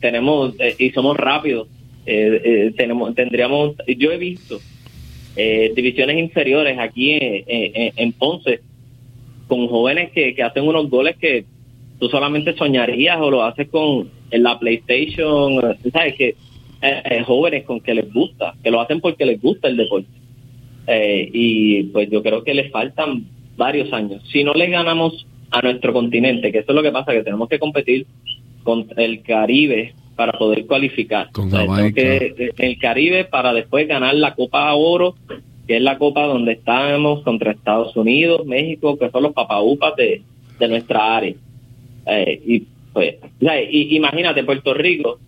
tenemos, y somos rápidos, tenemos, tendríamos, yo he visto eh, divisiones inferiores aquí en, Ponce, con jóvenes que, hacen unos goles que tú solamente soñarías o lo haces con en la PlayStation, ¿sabes? Que eh, eh, jóvenes con que les gusta, que lo hacen porque les gusta el deporte. y pues yo creo que les faltan varios años. Si no le ganamos a nuestro continente, que eso es lo que pasa, que tenemos que competir con el Caribe para poder cualificar. Con que, el Caribe para después ganar la Copa Oro, que es la copa donde estamos contra Estados Unidos, México, que son los papaupas de, de nuestra área. Eh, y pues, imagínate, Puerto Rico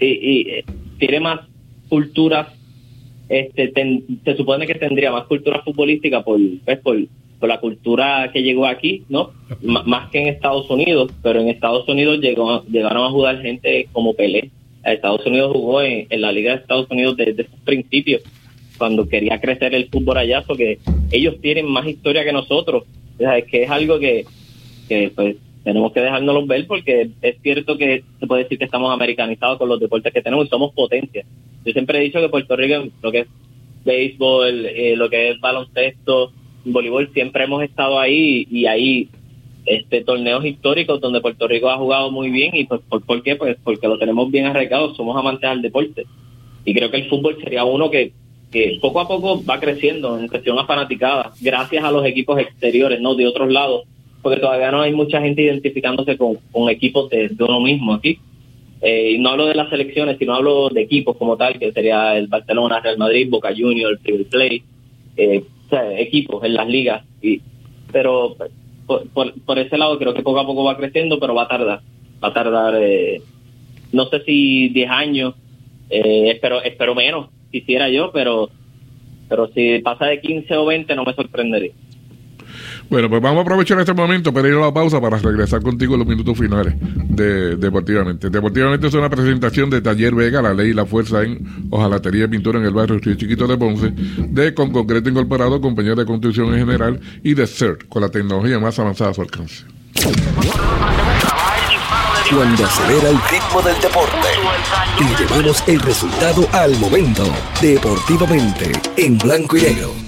y, eh, tiene más culturas, este, se supone que tendría más cultura futbolística por, pues, por por la cultura que llegó aquí, ¿no? más que en Estados Unidos, pero en Estados Unidos llegó, llegaron a jugar gente como Pelé. Estados Unidos jugó en, la Liga de Estados Unidos desde sus principios, cuando quería crecer el fútbol allá, porque ellos tienen más historia que nosotros. es que es algo que, que pues tenemos que dejárnoslo ver porque es cierto que se puede decir que estamos americanizados con los deportes que tenemos y somos potencia. Yo siempre he dicho que Puerto Rico, lo que es béisbol, eh, lo que es baloncesto, voleibol siempre hemos estado ahí y hay este torneos históricos donde Puerto Rico ha jugado muy bien y pues ¿por, qué? Pues porque lo tenemos bien arreglado, somos amantes al deporte y creo que el fútbol sería uno que, poco a poco va creciendo en cuestión a gracias a los equipos exteriores, no de otros lados, porque todavía no hay mucha gente identificándose con, equipos de, uno mismo aquí. Eh, y no hablo de las selecciones, sino hablo de equipos como tal, que sería el Barcelona, Real Madrid, Boca Juniors, River Plate, eh, equipos en las ligas. Y, pero por, por, ese lado creo que poco a poco va creciendo, pero va a tardar. Va a tardar, eh, no sé si 10 años, eh, espero, espero menos, quisiera yo, pero, pero si pasa de 15 o 20 no me sorprendería. Bueno, pues vamos a aprovechar este momento para ir a la pausa para regresar contigo en los minutos finales de Deportivamente. Deportivamente es una presentación de Taller Vega, la ley y la fuerza en hojalatería y pintura en el barrio Río Chiquito de Ponce, de Con Concreto Incorporado, compañía de construcción en general, y de CERT, con la tecnología más avanzada a su alcance. Cuando acelera el ritmo del deporte y llevamos el resultado al momento, deportivamente, en blanco y negro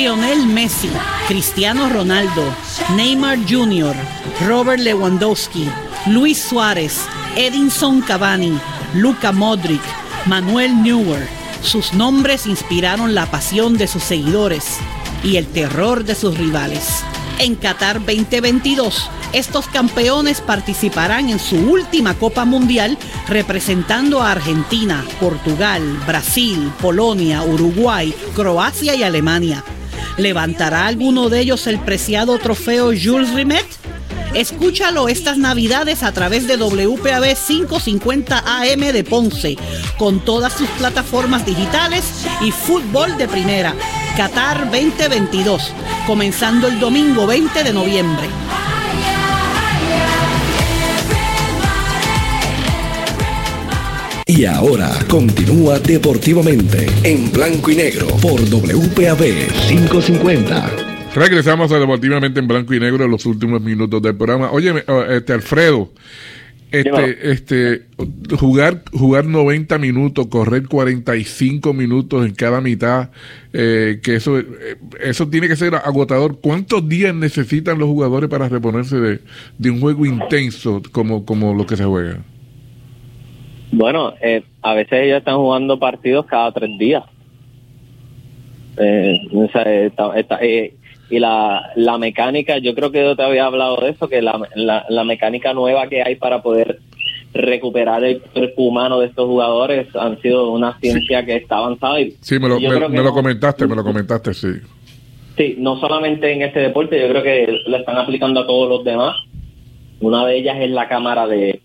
Lionel Messi, Cristiano Ronaldo, Neymar Jr., Robert Lewandowski, Luis Suárez, Edinson Cavani, Luca Modric, Manuel Neuer. Sus nombres inspiraron la pasión de sus seguidores y el terror de sus rivales. En Qatar 2022, estos campeones participarán en su última Copa Mundial representando a Argentina, Portugal, Brasil, Polonia, Uruguay, Croacia y Alemania. ¿Levantará alguno de ellos el preciado trofeo Jules Rimet? Escúchalo estas navidades a través de WPAB 550 AM de Ponce, con todas sus plataformas digitales y fútbol de primera. Qatar 2022, comenzando el domingo 20 de noviembre. Y ahora continúa deportivamente en blanco y negro por WPAB 550. Regresamos a Deportivamente en Blanco y Negro en los últimos minutos del programa. Oye, este Alfredo, este, este, jugar, jugar 90 minutos, correr 45 minutos en cada mitad, eh, que eso, eh, eso tiene que ser agotador. ¿Cuántos días necesitan los jugadores para reponerse de, de un juego intenso como, como lo que se juega? Bueno, eh, a veces ellos están jugando partidos cada tres días. Eh, eh, y la, la mecánica, yo creo que yo te había hablado de eso, que la, la, mecánica nueva que hay para poder recuperar el cuerpo humano de estos jugadores han sido una ciencia que está avanzada. Y sí, me lo, me, lo comentaste, me lo comentaste, sí. Sí, no solamente en este deporte, yo creo que lo están aplicando a todos los demás. Una de ellas es la cámara de,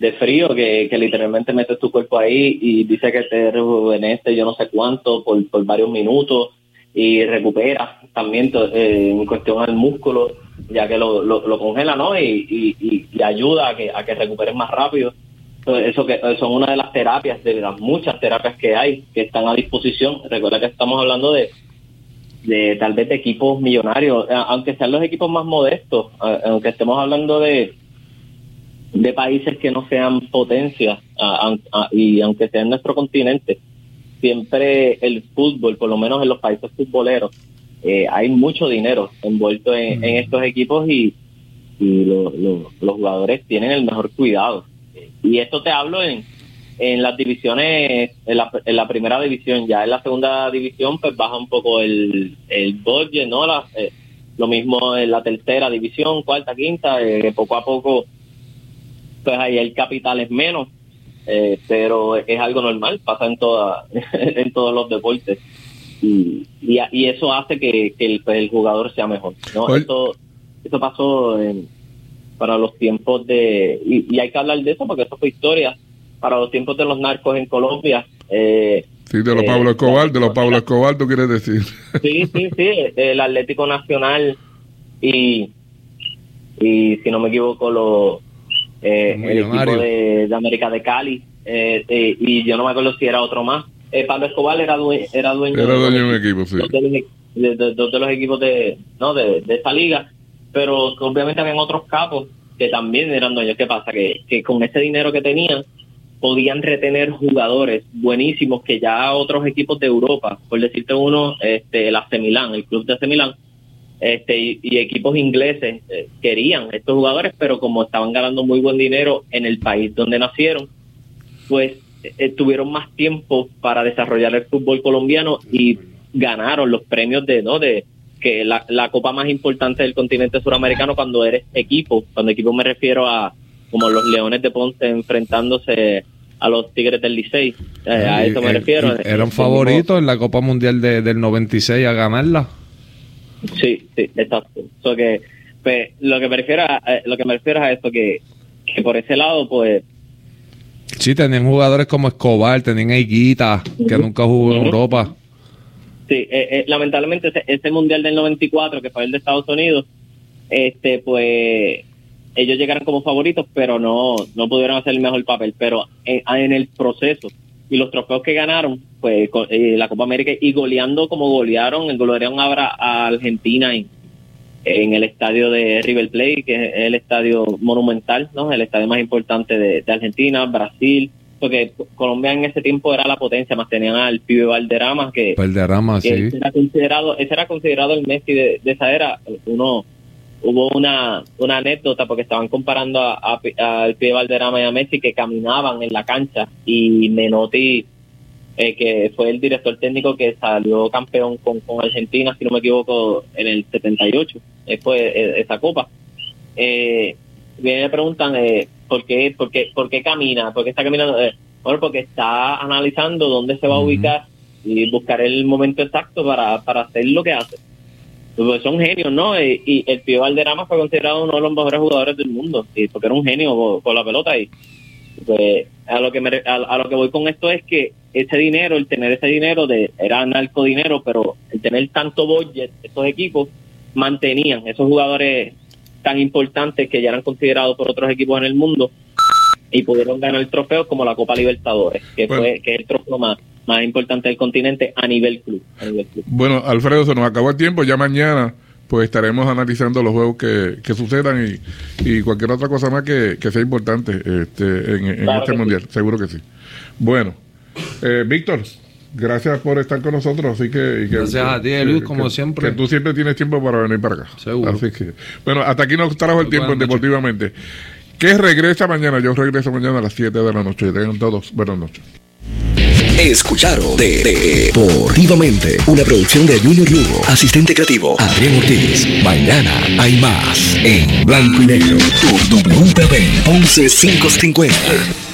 de frío que, que, literalmente metes tu cuerpo ahí y dice que te rejuvenece yo no sé cuánto por, por varios minutos y recupera también eh, en cuestión al músculo ya que lo, lo, congela ¿no? y, y, y, ayuda a que, a que recuperes más rápido eso que son una de las terapias de las muchas terapias que hay que están a disposición recuerda que estamos hablando de de tal vez de equipos millonarios aunque sean los equipos más modestos aunque estemos hablando de de países que no sean potencias y aunque sea en nuestro continente, siempre el fútbol, por lo menos en los países futboleros, eh, hay mucho dinero envuelto en, estos equipos y, los jugadores tienen el mejor cuidado. Y esto te hablo en, en las divisiones, en la, primera división, ya en la segunda división pues baja un poco el, el budget, ¿no? La, eh, lo mismo en la tercera división, cuarta, quinta, eh, poco a poco pues ahí el capital es menos, eh, pero es algo normal, pasa en, toda, en todos los deportes. Y, y, eso hace que, el, pues, el, jugador sea mejor. ¿no? Esto, eso pasó para los tiempos de... Y, hay que hablar de eso porque eso fue historia. Para los tiempos de los narcos en Colombia. Eh, sí, de los Pablo eh, Escobar, de los Pablo Escobar, tú quieres decir. Sí, sí, sí. El Atlético Nacional y, y si no me equivoco, los eh, el equipo de, América de Cali, eh, eh, y yo no me acuerdo si era otro más. Pablo Escobar era, dueño, era dueño, de, un equipo, sí. De, dos de los equipos de, ¿no? de, de esta liga, pero obviamente habían otros capos que también eran dueños. ¿Qué pasa? Que, que con ese dinero que tenían, podían retener jugadores buenísimos que ya otros equipos de Europa, por decirte uno, este, el AC Milán, el club de AC Milán, este, y, equipos ingleses eh, querían estos jugadores, pero como estaban ganando muy buen dinero en el país donde nacieron, pues eh, tuvieron más tiempo para desarrollar el fútbol colombiano y ganaron los premios de, ¿no? De que la, la copa más importante del continente suramericano cuando eres equipo, cuando equipo me refiero a como los Leones de Ponce enfrentándose a los Tigres del Licey, eh, a eso me refiero. ¿Eran favoritos en la Copa Mundial de, del 96 a ganarla? Sí, sí, exacto. que, pues, lo que me refiero a, eh, lo que me refiero a esto que, que por ese lado, pues Sí, tenían jugadores como Escobar, tenían Higuita, que nunca jugó en Europa. Sí, eh, eh, lamentablemente ese, mundial del 94, que fue el de Estados Unidos, este, pues ellos llegaron como favoritos, pero no, no pudieron hacer el mejor papel. Pero en, en el proceso, y los trofeos que ganaron, pues eh, la Copa América y goleando como golearon, golearon ahora a Argentina en, en el estadio de River Plate, que es el estadio monumental, ¿no? El estadio más importante de, Argentina, Brasil, porque Colombia en ese tiempo era la potencia, más tenían al pibe Valderrama, que, Valderrama, sí. era considerado, ese era considerado el Messi de, de esa era, uno hubo una, una anécdota porque estaban comparando al pie Valderrama y a Messi que caminaban en la cancha y Menotti, eh, que fue el director técnico que salió campeón con, con Argentina, si no me equivoco, en el 78, después eh, esa copa. Eh, me preguntan eh, ¿por, qué, por, qué, por qué camina, por qué está caminando. Eh, bueno, porque está analizando dónde se va a ubicar y buscar el momento exacto para, para hacer lo que hace. Pues son genios, ¿no? Y, el Pío Valderrama fue considerado uno de los mejores jugadores del mundo, y porque era un genio con, la pelota. Y pues a lo que me, a, lo que voy con esto es que ese dinero, el tener ese dinero, de era narco dinero, pero el tener tanto budget, estos equipos mantenían esos jugadores tan importantes que ya eran considerados por otros equipos en el mundo y pudieron ganar trofeos como la Copa Libertadores, que fue que es el trofeo más más importante del continente a nivel club. Bueno, Alfredo, se nos acabó el tiempo. Ya mañana pues estaremos analizando los juegos que, que sucedan y, cualquier otra cosa más que, sea importante este, en, este mundial. Seguro que sí. Bueno, eh, Víctor, gracias por estar con nosotros. Así que, gracias a ti, Luis, como siempre. Que tú siempre tienes tiempo para venir para acá. Seguro. Así que, bueno, hasta aquí nos trajo el tiempo Deportivamente. ¿Qué regresa mañana? Yo regreso mañana a las 7 de la noche. Tengan todos buenas noches. Escucharon de, Deportivamente, una producción de Junior Lugo, asistente creativo Adrián Ortiz. Mañana hay más en Blanco y Negro, tu WPB 11550.